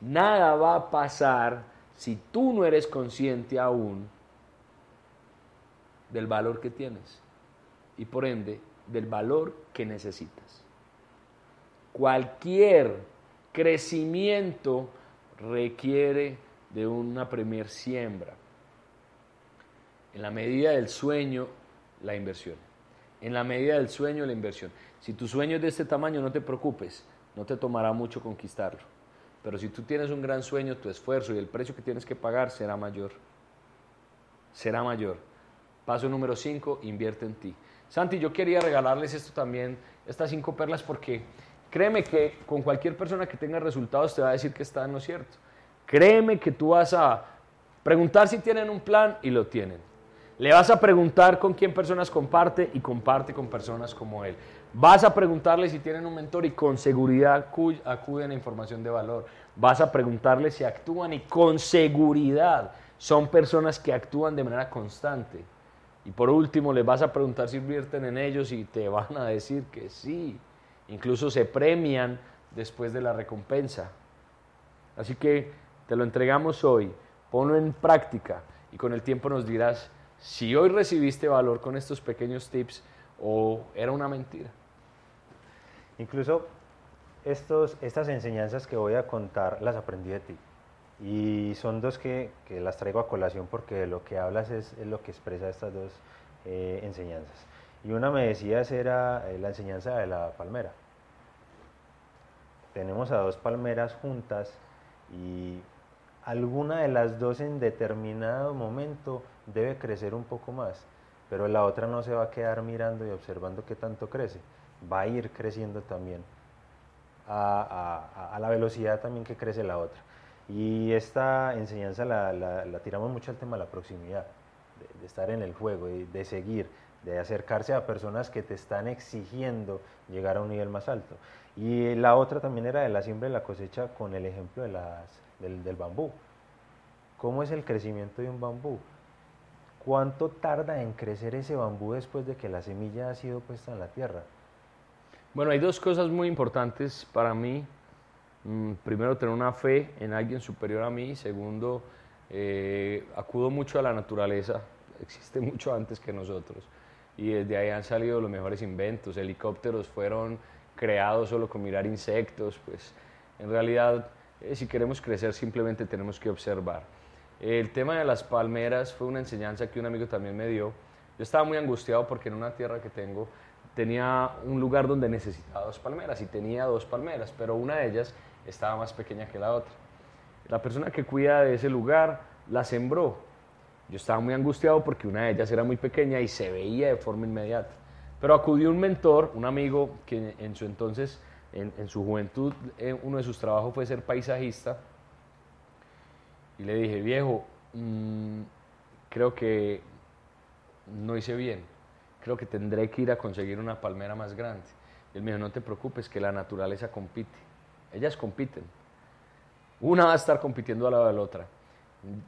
Nada va a pasar si tú no eres consciente aún del valor que tienes y por ende del valor que necesitas. Cualquier crecimiento requiere de una primer siembra. En la medida del sueño, la inversión. En la medida del sueño, la inversión. Si tu sueño es de este tamaño, no te preocupes, no te tomará mucho conquistarlo. Pero si tú tienes un gran sueño, tu esfuerzo y el precio que tienes que pagar será mayor. Será mayor. Paso número 5, invierte en ti. Santi, yo quería regalarles esto también, estas cinco perlas, porque créeme que con cualquier persona que tenga resultados te va a decir que está en lo cierto. Créeme que tú vas a preguntar si tienen un plan y lo tienen. Le vas a preguntar con quién personas comparte y comparte con personas como él. Vas a preguntarle si tienen un mentor y con seguridad acuden a información de valor. Vas a preguntarle si actúan y con seguridad son personas que actúan de manera constante. Y por último, les vas a preguntar si invierten en ellos y te van a decir que sí. Incluso se premian después de la recompensa. Así que te lo entregamos hoy, ponlo en práctica y con el tiempo nos dirás si hoy recibiste valor con estos pequeños tips o era una mentira. Incluso estos, estas enseñanzas que voy a contar las aprendí de ti. Y son dos que, que las traigo a colación porque lo que hablas es, lo que expresa estas dos eh, enseñanzas. Y una me decías era eh, la enseñanza de la palmera. Tenemos a dos palmeras juntas y alguna de las dos en determinado momento debe crecer un poco más, pero la otra no se va a quedar mirando y observando qué tanto crece, va a ir creciendo también a, la velocidad también que crece la otra. Y esta enseñanza la, tiramos mucho al tema de la proximidad, de, estar en el juego, de, de seguir, de acercarse a personas que te están exigiendo llegar a un nivel más alto. Y la otra también era de la siembra y la cosecha con el ejemplo de las, del, del bambú. ¿Cómo es el crecimiento de un bambú? ¿Cuánto tarda en crecer ese bambú después de que la semilla ha sido puesta en la tierra? Bueno, hay dos cosas muy importantes para mí. Mm, primero, tener una fe en alguien superior a mí. Segundo, eh, acudo mucho a la naturaleza. Existe mucho antes que nosotros. Y desde ahí han salido los mejores inventos. Helicópteros fueron creados solo con mirar insectos. Pues en realidad eh, si queremos crecer simplemente tenemos que observar. El tema de las palmeras fue una enseñanza que un amigo también me dio. Yo estaba muy angustiado porque en una tierra que tengo tenía un lugar donde necesitaba dos palmeras y tenía dos palmeras, pero una de ellas estaba más pequeña que la otra. La persona que cuida de ese lugar la sembró. Yo estaba muy angustiado porque una de ellas era muy pequeña y se veía de forma inmediata. Pero acudió un mentor, un amigo que en su entonces en, su juventud eh, uno de sus trabajos fue ser paisajista. Y le dije, viejo, mm, creo que no hice bien. Creo que tendré que ir a conseguir una palmera más grande. Y él me dijo, no te preocupes, que la naturaleza compite. Ellas compiten. Una va a estar compitiendo a la de la otra.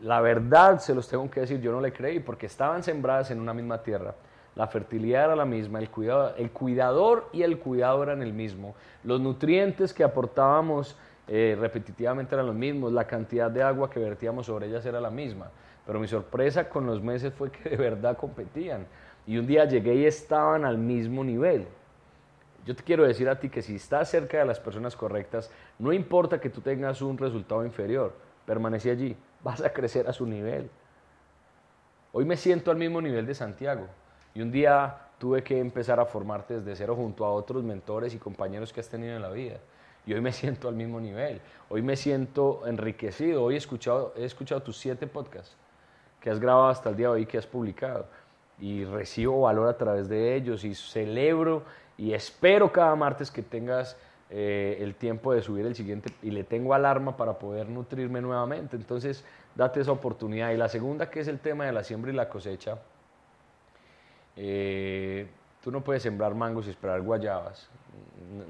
La verdad, se los tengo que decir, yo no le creí porque estaban sembradas en una misma tierra la fertilidad era la misma, el, cuidado, el cuidador y el cuidado eran el mismo, los nutrientes que aportábamos eh, repetitivamente eran los mismos, la cantidad de agua que vertíamos sobre ellas era la misma, pero mi sorpresa con los meses fue que de verdad competían y un día llegué y estaban al mismo nivel. Yo te quiero decir a ti que si estás cerca de las personas correctas, no importa que tú tengas un resultado inferior, permanece allí, vas a crecer a su nivel. Hoy me siento al mismo nivel de Santiago. Y un día tuve que empezar a formarte desde cero junto a otros mentores y compañeros que has tenido en la vida. Y hoy me siento al mismo nivel. Hoy me siento enriquecido. Hoy he escuchado, he escuchado tus siete podcasts que has grabado hasta el día de hoy, que has publicado. Y recibo valor a través de ellos y celebro y espero cada martes que tengas eh, el tiempo de subir el siguiente y le tengo alarma para poder nutrirme nuevamente. Entonces, date esa oportunidad. Y la segunda, que es el tema de la siembra y la cosecha eh, tú no puedes sembrar mangos y esperar guayabas.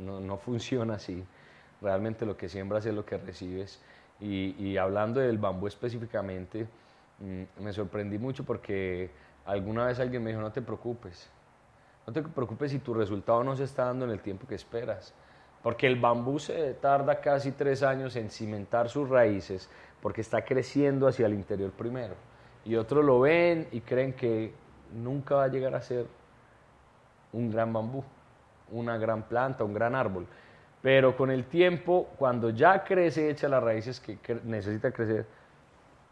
No, funciona así. Realmente lo que siembras es lo que recibes. Y, hablando del bambú específicamente, mm, me sorprendí mucho porque alguna vez alguien me dijo, no te preocupes. No te preocupes si tu resultado no se está dando en el tiempo que esperas. Porque el bambú se tarda casi tres años en cimentar sus raíces porque está creciendo hacia el interior primero. Y otros lo ven y creen que nunca va a llegar a ser un gran bambú, una gran planta, un gran árbol. Pero con el tiempo, cuando ya crece, echa las raíces que, necesita crecer,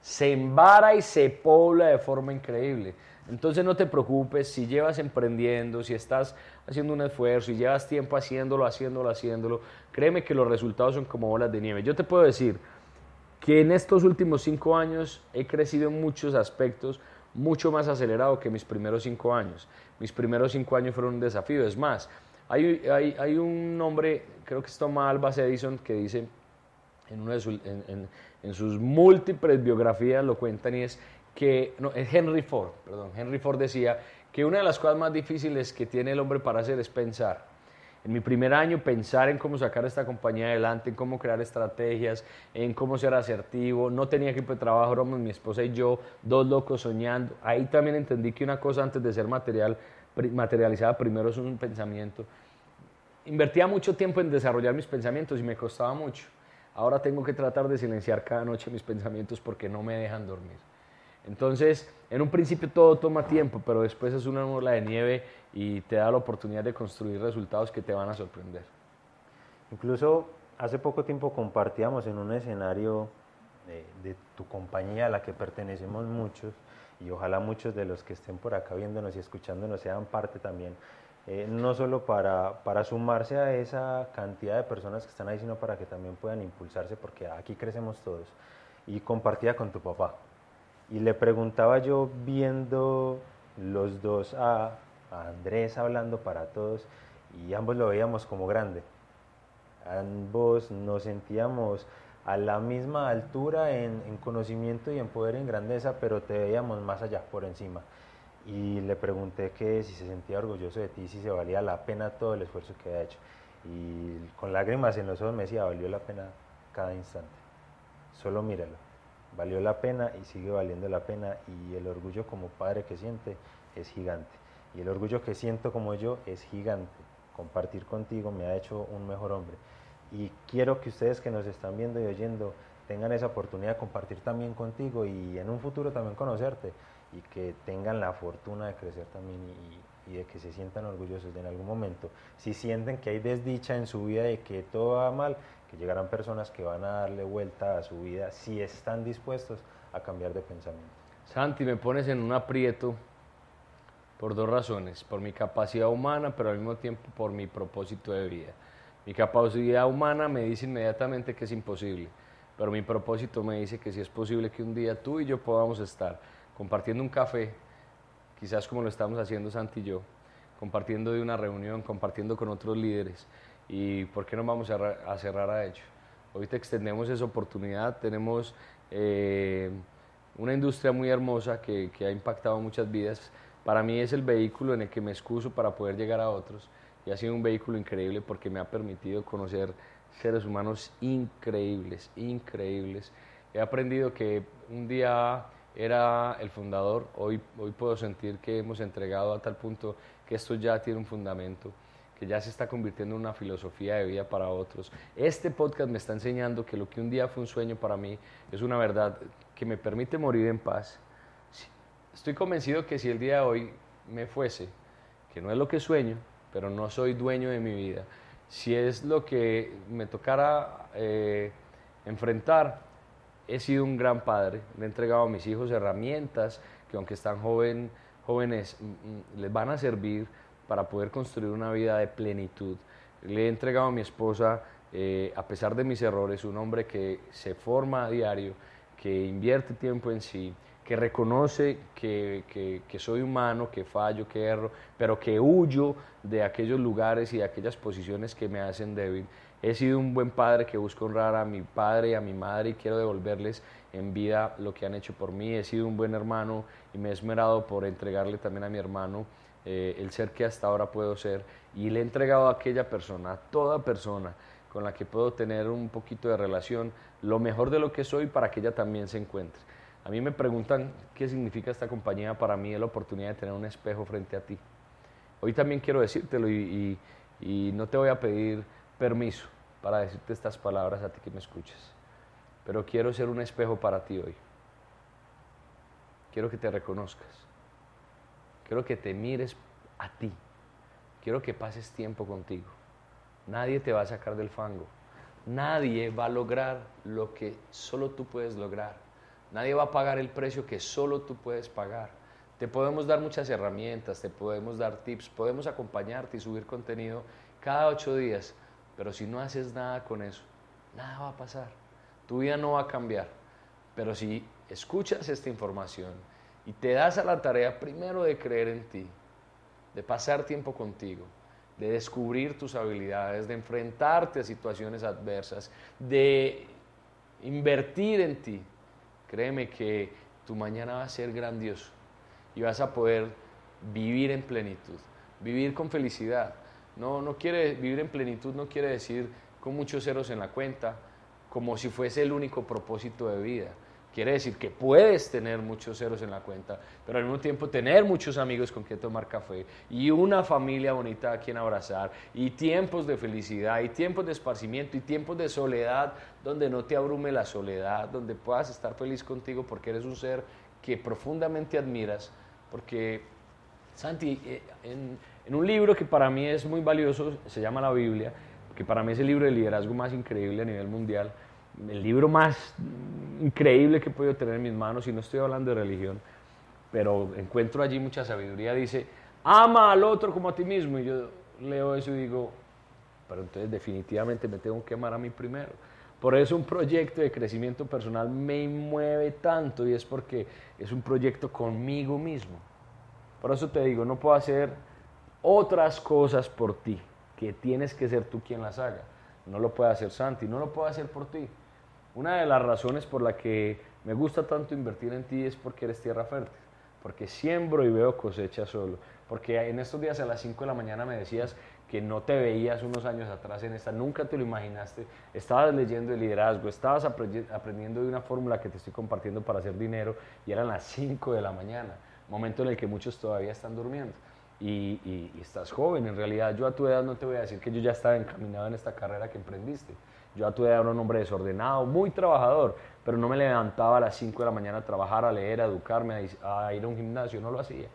se embara y se pobla de forma increíble. Entonces no te preocupes si llevas emprendiendo, si estás haciendo un esfuerzo y llevas tiempo haciéndolo, haciéndolo, haciéndolo, créeme que los resultados son como bolas de nieve. Yo te puedo decir que en estos últimos cinco años he crecido en muchos aspectos mucho más acelerado que mis primeros cinco años. Mis primeros cinco años fueron un desafío. Es más, hay, hay, hay un nombre, creo que es Thomas Alba Edison, que dice en, una en, en, sus múltiples biografías, lo cuentan y es que, no, es Henry Ford, perdón, Henry Ford decía que una de las cosas más difíciles que tiene el hombre para hacer es pensar. En mi primer año pensar en cómo sacar esta compañía adelante, en cómo crear estrategias, en cómo ser asertivo. No tenía equipo de trabajo, éramos mi esposa y yo, dos locos soñando. Ahí también entendí que una cosa antes de ser material materializada primero es un pensamiento. Invertía mucho tiempo en desarrollar mis pensamientos y me costaba mucho. Ahora tengo que tratar de silenciar cada noche mis pensamientos porque no me dejan dormir. Entonces, en un principio todo toma tiempo, pero después es una ola de nieve y te da la oportunidad de construir resultados que te van a sorprender. Incluso hace poco tiempo compartíamos en un escenario de, de tu compañía a la que pertenecemos muchos y ojalá muchos de los que estén por acá viéndonos y escuchándonos sean parte también, eh, no solo para, para sumarse a esa cantidad de personas que están ahí, sino para que también puedan impulsarse, porque aquí crecemos todos. Y compartía con tu papá. Y le preguntaba yo, viendo los dos a, a Andrés hablando para todos, y ambos lo veíamos como grande. Ambos nos sentíamos a la misma altura en, conocimiento y en poder en grandeza, pero te veíamos más allá, por encima. Y le pregunté que si se sentía orgulloso de ti, si se valía la pena todo el esfuerzo que ha hecho. Y con lágrimas en los ojos me decía, valió la pena cada instante. Solo míralo. Valió la pena y sigue valiendo la pena. Y el orgullo como padre que siente es gigante. Y el orgullo que siento como yo es gigante. Compartir contigo me ha hecho un mejor hombre y quiero que ustedes que nos están viendo y oyendo tengan esa oportunidad de compartir también contigo y en un futuro también conocerte y que tengan la fortuna de crecer también y, de que se sientan orgullosos de en algún momento. Si sienten que hay desdicha en su vida y que todo va mal, que llegarán personas que van a darle vuelta a su vida si están dispuestos a cambiar de pensamiento. Santi, me pones en un aprieto por dos razones, por mi capacidad humana, pero al mismo tiempo por mi propósito de vida. Mi capacidad humana me dice inmediatamente que es imposible, pero mi propósito me dice que si es posible que un día tú y yo podamos estar compartiendo un café, quizás como lo estamos haciendo Santi y yo, compartiendo de una reunión, compartiendo con otros líderes. ¿Y por qué no vamos a, cerrar a ello? Hoy te extendemos esa oportunidad, tenemos eh, una industria muy hermosa que, que ha impactado muchas vidas. Para mí es el vehículo en el que me excuso para poder llegar a otros y ha sido un vehículo increíble porque me ha permitido conocer seres humanos increíbles, increíbles. He aprendido que un día era el fundador, hoy, hoy puedo sentir que hemos entregado a tal punto que esto ya tiene un fundamento, que ya se está convirtiendo en una filosofía de vida para otros. Este podcast me está enseñando que lo que un día fue un sueño para mí es una verdad que me permite morir en paz. Estoy convencido que si el día de hoy me fuese, que no es lo que sueño, pero no soy dueño de mi vida. Si es lo que me tocara eh, enfrentar, he sido un gran padre, le he entregado a mis hijos herramientas que aunque están joven, jóvenes, mm, mm, les van a servir para poder construir una vida de plenitud. Le he entregado a mi esposa, eh, a pesar de mis errores, un hombre que se forma a diario, que invierte tiempo en sí, que reconoce que, que, soy humano, que fallo, que erro, pero que huyo de aquellos lugares y de aquellas posiciones que me hacen débil. He sido un buen padre que busco honrar a mi padre y a mi madre y quiero devolverles en vida lo que han hecho por mí. He sido un buen hermano y me he esmerado por entregarle también a mi hermano eh, el ser que hasta ahora puedo ser. Y le he entregado a aquella persona, a toda persona con la que puedo tener un poquito de relación, lo mejor de lo que soy para que ella también se encuentre. A mí me preguntan qué significa esta compañía, para mí la oportunidad de tener un espejo frente a ti. Hoy también quiero decírtelo y, no te voy a pedir permiso para decirte estas palabras a ti que me escuches, pero quiero ser un espejo para ti hoy. Quiero que te reconozcas. Quiero que te mires a ti. Quiero que pases tiempo contigo. Nadie te va a sacar del fango. Nadie va a lograr lo que solo tú puedes lograr. Nadie va a pagar el precio que solo tú puedes pagar. Te podemos dar muchas herramientas, te podemos dar tips, podemos acompañarte y subir contenido cada ocho días, pero si no haces nada con eso, nada va a pasar. Tu vida no va a cambiar. Pero si escuchas esta información y te das a la tarea primero de creer en ti, de pasar tiempo contigo, de descubrir tus habilidades, de enfrentarte a situaciones adversas, de invertir en ti, créeme que tu mañana va a ser grandioso y vas a poder vivir en plenitud, vivir con felicidad. No, no quiere vivir en plenitud no quiere decir con muchos ceros en la cuenta, como si fuese el único propósito de vida. Quiere decir que puedes tener muchos ceros en la cuenta, pero al mismo tiempo tener muchos amigos con quien tomar café y una familia bonita a quien abrazar y tiempos de felicidad y tiempos de esparcimiento y tiempos de soledad donde no te abrume la soledad, donde puedas estar feliz contigo porque eres un ser que profundamente admiras, porque Santi, eh, en, en un libro que para mí es muy valioso, se llama la Biblia, que para mí es el libro de liderazgo más increíble a nivel mundial, el libro más increíble que he podido tener en mis manos, y no estoy hablando de religión, pero encuentro allí mucha sabiduría. Dice, ama al otro como a ti mismo. Y yo leo eso y digo, pero entonces definitivamente me tengo que amar a mí primero. Por eso un proyecto de crecimiento personal me mueve tanto y es porque es un proyecto conmigo mismo. Por eso te digo, no puedo hacer otras cosas por ti, que tienes que ser tú quien las haga. No lo puede hacer Santi, no lo puedo hacer por ti. Una de las razones por la que me gusta tanto invertir en ti es porque eres tierra fértil, porque siembro y veo cosecha solo, porque en estos días a las 5 de la mañana me decías que no te veías unos años atrás en esta, nunca te lo imaginaste, estabas leyendo el liderazgo, estabas aprendiendo de una fórmula que te estoy compartiendo para hacer dinero y eran las 5 de la mañana, momento en el que muchos todavía están durmiendo. Y, y, estás joven, en realidad yo a tu edad no te voy a decir que yo ya estaba encaminado en esta carrera que emprendiste, yo a tu era un hombre desordenado, muy trabajador, pero no me levantaba a las 5 de la mañana a trabajar, a leer, a educarme, a, ir a un gimnasio, no lo hacía.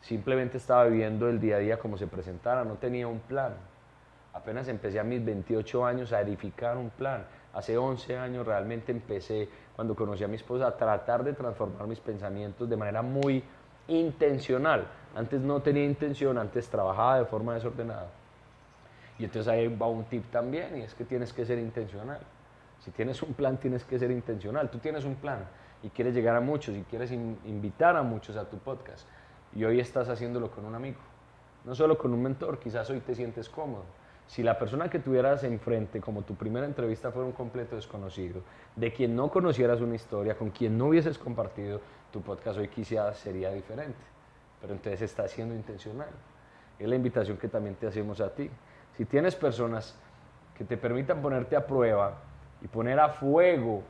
Simplemente estaba viviendo el día a día como se presentara, no tenía un plan. Apenas empecé a mis 28 años a edificar un plan. Hace 11 años realmente empecé, cuando conocí a mi esposa, a tratar de transformar mis pensamientos de manera muy intencional. Antes no tenía intención, antes trabajaba de forma desordenada. Y entonces ahí va un tip también y es que tienes que ser intencional. Si tienes un plan, tienes que ser intencional. Tú tienes un plan y quieres llegar a muchos y quieres invitar a muchos a tu podcast. Y hoy estás haciéndolo con un amigo, no solo con un mentor, quizás hoy te sientes cómodo. Si la persona que tuvieras enfrente, como tu primera entrevista, fuera un completo desconocido, de quien no conocieras una historia, con quien no hubieses compartido, tu podcast hoy quizás sería diferente. Pero entonces estás siendo intencional. Es la invitación que también te hacemos a ti. Si tienes personas que te permitan ponerte a prueba y poner a fuego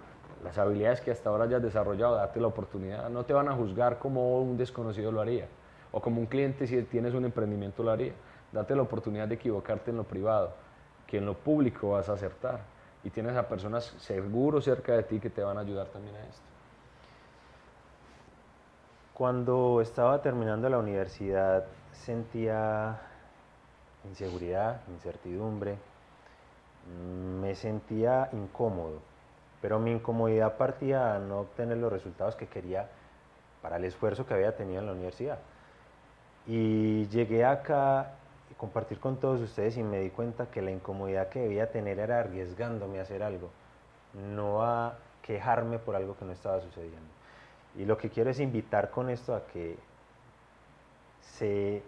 las habilidades que hasta ahora hayas desarrollado, date la oportunidad. No te van a juzgar como un desconocido lo haría o como un cliente si tienes un emprendimiento lo haría. Date la oportunidad de equivocarte en lo privado, que en lo público vas a acertar. Y tienes a personas seguros cerca de ti que te van a ayudar también a esto. Cuando estaba terminando la universidad sentía inseguridad, incertidumbre, me sentía incómodo, pero mi incomodidad partía a no obtener los resultados que quería para el esfuerzo que había tenido en la universidad. Y llegué acá a compartir con todos ustedes y me di cuenta que la incomodidad que debía tener era arriesgándome a hacer algo, no a quejarme por algo que no estaba sucediendo. Y lo que quiero es invitar con esto a que se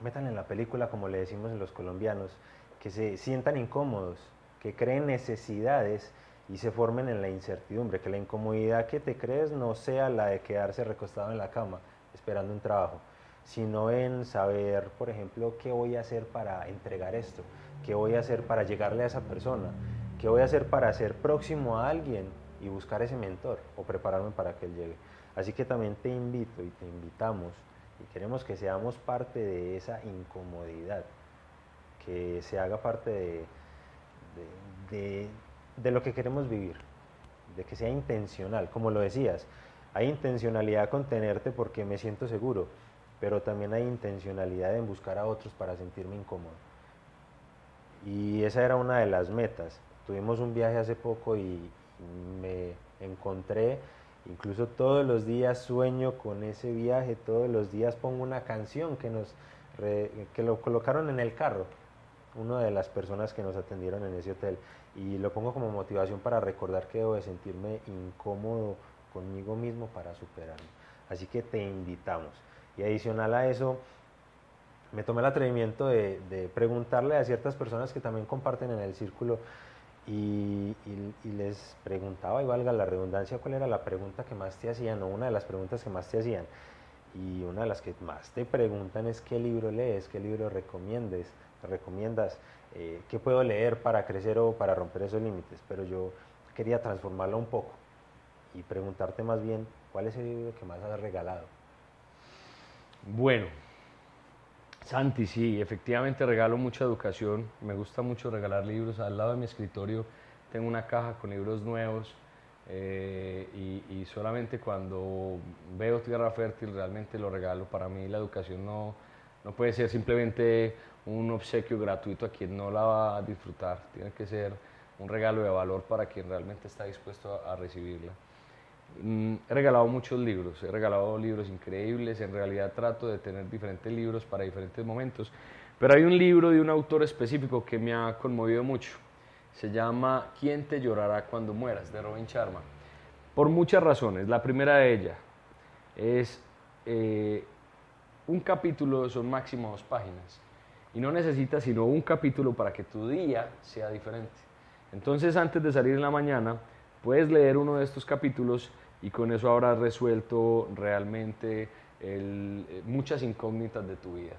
metan en la película, como le decimos en los colombianos, que se sientan incómodos, que creen necesidades y se formen en la incertidumbre, que la incomodidad que te crees no sea la de quedarse recostado en la cama esperando un trabajo, sino en saber, por ejemplo, qué voy a hacer para entregar esto, qué voy a hacer para llegarle a esa persona, qué voy a hacer para ser próximo a alguien y buscar ese mentor o prepararme para que él llegue. Así que también te invito y te invitamos queremos que seamos parte de esa incomodidad, que se haga parte de, de, lo que queremos vivir, de que sea intencional, como lo decías. Hay intencionalidad con tenerte porque me siento seguro, pero también hay intencionalidad en buscar a otros para sentirme incómodo. Y esa era una de las metas. Tuvimos un viaje hace poco y me encontré, incluso todos los días sueño con ese viaje, todos los días pongo una canción que, nos, que lo colocaron en el carro, una de las personas que nos atendieron en ese hotel. Y lo pongo como motivación para recordar que debo de sentirme incómodo conmigo mismo para superarme. Así que te invitamos. Y adicional a eso, me tomé el atrevimiento de, de, preguntarle a ciertas personas que también comparten en el círculo y, les preguntaba, y valga la redundancia, cuál era la pregunta que más te hacían o una de las preguntas que más te hacían. Y una de las que más te preguntan es qué libro lees, qué libro recomiendes, recomiendas, eh, qué puedo leer para crecer o para romper esos límites. Pero yo quería transformarlo un poco y preguntarte más bien cuál es el libro que más has regalado. Bueno, Santi, sí, efectivamente regalo mucha educación, me gusta mucho regalar libros. Al lado de mi escritorio tengo una caja con libros nuevos eh, y, solamente cuando veo Tierra Fértil realmente lo regalo. Para mí la educación no, no puede ser simplemente un obsequio gratuito a quien no la va a disfrutar, tiene que ser un regalo de valor para quien realmente está dispuesto a recibirla. Mm, he regalado muchos libros, he regalado libros increíbles, en realidad trato de tener diferentes libros para diferentes momentos, pero hay un libro de un autor específico que me ha conmovido mucho. Se llama ¿Quién te llorará cuando mueras? de Robin Sharma. Por muchas razones. La primera de ellas es eh, un capítulo, son máximo dos páginas, y no necesitas sino un capítulo para que tu día sea diferente. Entonces antes de salir en la mañana, puedes leer uno de estos capítulos y con eso habrás resuelto realmente eh, muchas incógnitas de tu vida.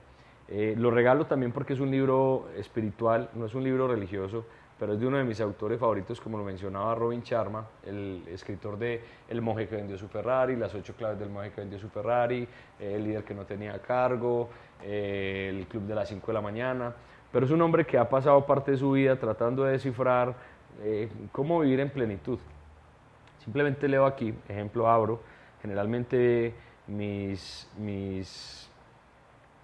Eh, lo regalo también porque es un libro espiritual, no es un libro religioso, pero es de uno de mis autores favoritos, como lo mencionaba Robin Sharma, el escritor de El monje que vendió su Ferrari, Las ocho claves del monje que vendió su Ferrari, eh, El líder que no tenía cargo, El club de las 5 de la mañana. Pero es un hombre que ha pasado parte de su vida tratando de descifrar cómo vivir en plenitud. Simplemente leo aquí, ejemplo abro, generalmente mis, mis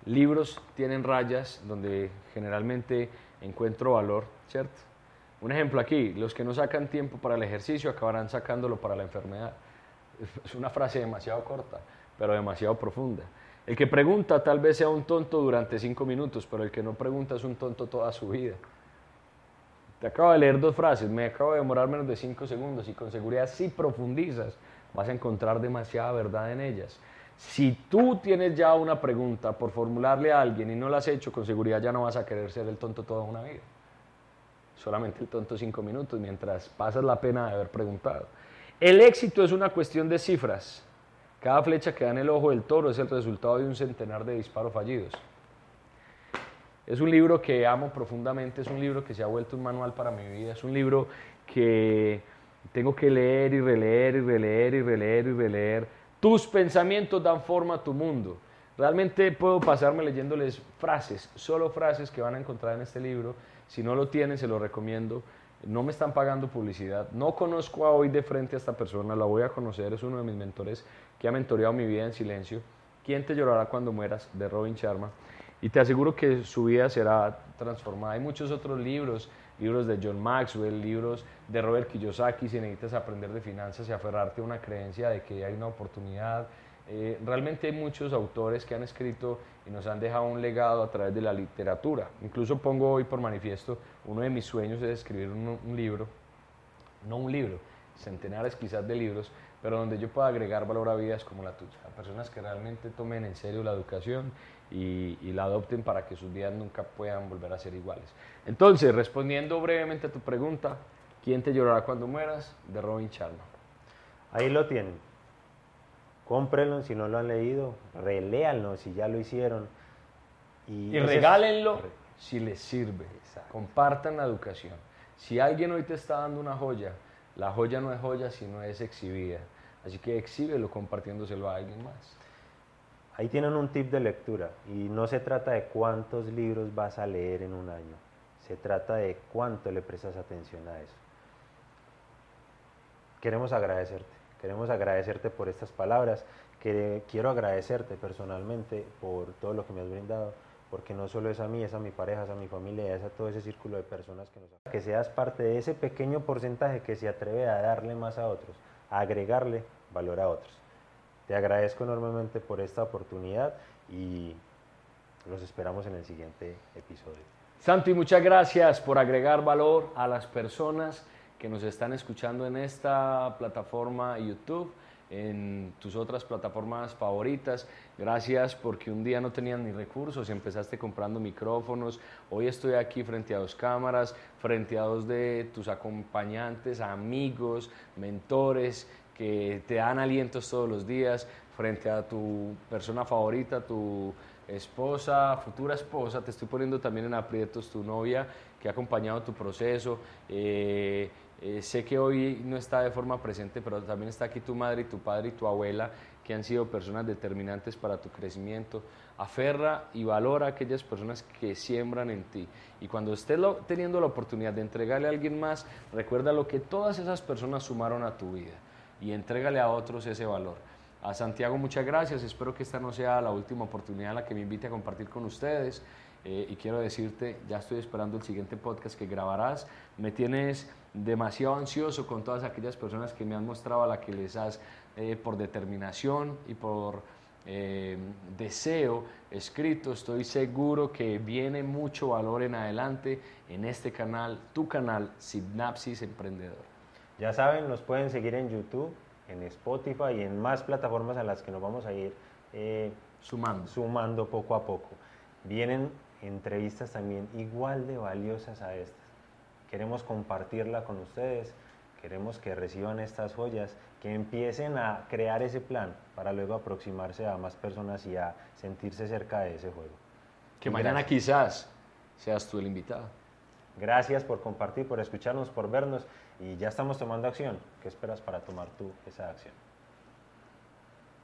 libros tienen rayas donde generalmente encuentro valor, ¿cierto? Un ejemplo aquí, los que no sacan tiempo para el ejercicio acabarán sacándolo para la enfermedad. Es una frase demasiado corta, pero demasiado profunda. El que pregunta tal vez sea un tonto durante cinco minutos, pero el que no pregunta es un tonto toda su vida. Te acabo de leer dos frases, me acabo de demorar menos de cinco segundos y con seguridad si profundizas vas a encontrar demasiada verdad en ellas. Si tú tienes ya una pregunta por formularle a alguien y no la has hecho, con seguridad ya no vas a querer ser el tonto toda una vida. Solamente el tonto cinco minutos mientras pasas la pena de haber preguntado. El éxito es una cuestión de cifras. Cada flecha que da en el ojo del toro es el resultado de un centenar de disparos fallidos. Es un libro que amo profundamente, es un libro que se ha vuelto un manual para mi vida, es un libro que tengo que leer y releer y releer y releer y releer. Tus pensamientos dan forma a tu mundo. Realmente puedo pasarme leyéndoles frases, solo frases que van a encontrar en este libro. Si no lo tienen, se lo recomiendo. No me están pagando publicidad. No conozco a hoy de frente a esta persona, la voy a conocer. Es uno de mis mentores que ha mentoreado mi vida en silencio. ¿Quién te llorará cuando mueras? de Robin Sharma y te aseguro que su vida será transformada. Hay muchos otros libros, libros de John Maxwell, libros de Robert Kiyosaki, si necesitas aprender de finanzas y aferrarte a una creencia de que hay una oportunidad. Eh, realmente hay muchos autores que han escrito y nos han dejado un legado a través de la literatura. Incluso pongo hoy por manifiesto, uno de mis sueños es escribir un, un libro, no un libro, centenares quizás de libros, pero donde yo pueda agregar valor a vidas como la tuya, a personas que realmente tomen en serio la educación y, la adopten para que sus vidas nunca puedan volver a ser iguales. Entonces, respondiendo brevemente a tu pregunta, ¿quién te llorará cuando mueras? De Robin Sharma. Ahí lo tienen. Cómprenlo si no lo han leído, reléanlo si ya lo hicieron. Y, regálenlo si les sirve. Compartan la educación. Si alguien hoy te está dando una joya, la joya no es joya si no es exhibida. Así que exhíbelo compartiéndoselo a alguien más. Ahí tienen un tip de lectura y no se trata de cuántos libros vas a leer en un año, se trata de cuánto le prestas atención a eso. Queremos agradecerte, queremos agradecerte por estas palabras, quiero agradecerte personalmente por todo lo que me has brindado, porque no solo es a mí, es a mi pareja, es a mi familia, es a todo ese círculo de personas que nos... Que seas parte de ese pequeño porcentaje que se atreve a darle más a otros, a agregarle valor a otros. Te agradezco enormemente por esta oportunidad y los esperamos en el siguiente episodio. Santi, muchas gracias por agregar valor a las personas que nos están escuchando en esta plataforma YouTube en tus otras plataformas favoritas. Gracias porque un día no tenías ni recursos y empezaste comprando micrófonos. Hoy estoy aquí frente a dos cámaras, frente a dos de tus acompañantes, amigos, mentores que te dan alientos todos los días, frente a tu persona favorita, tu esposa, futura esposa, te estoy poniendo también en aprietos, tu novia que ha acompañado tu proceso. Eh, eh, sé que hoy no está de forma presente, pero también está aquí tu madre y tu padre y tu abuela, que han sido personas determinantes para tu crecimiento. Aferra y valora a aquellas personas que siembran en ti. Y cuando estés teniendo la oportunidad de entregarle a alguien más, recuerda lo que todas esas personas sumaron a tu vida y entrégale a otros ese valor. A Santiago, muchas gracias. Espero que esta no sea la última oportunidad en la que me invite a compartir con ustedes. Eh, y quiero decirte, ya estoy esperando el siguiente podcast que grabarás. Me tienes demasiado ansioso con todas aquellas personas que me han mostrado a la que les has, eh, por determinación y por eh, deseo escrito, estoy seguro que viene mucho valor en adelante en este canal, tu canal, Sinapsis Emprendedor. Ya saben, nos pueden seguir en YouTube, en Spotify y en más plataformas a las que nos vamos a ir sumando. sumando poco a poco. Vienen entrevistas también igual de valiosas a estas. Queremos compartirla con ustedes, queremos que reciban estas joyas, que empiecen a crear ese plan para luego aproximarse a más personas y a sentirse cerca de ese juego. Que mañana quizás seas tú el invitado. Gracias por compartir, por escucharnos, por vernos y ya estamos tomando acción. ¿Qué esperas para tomar tú esa acción?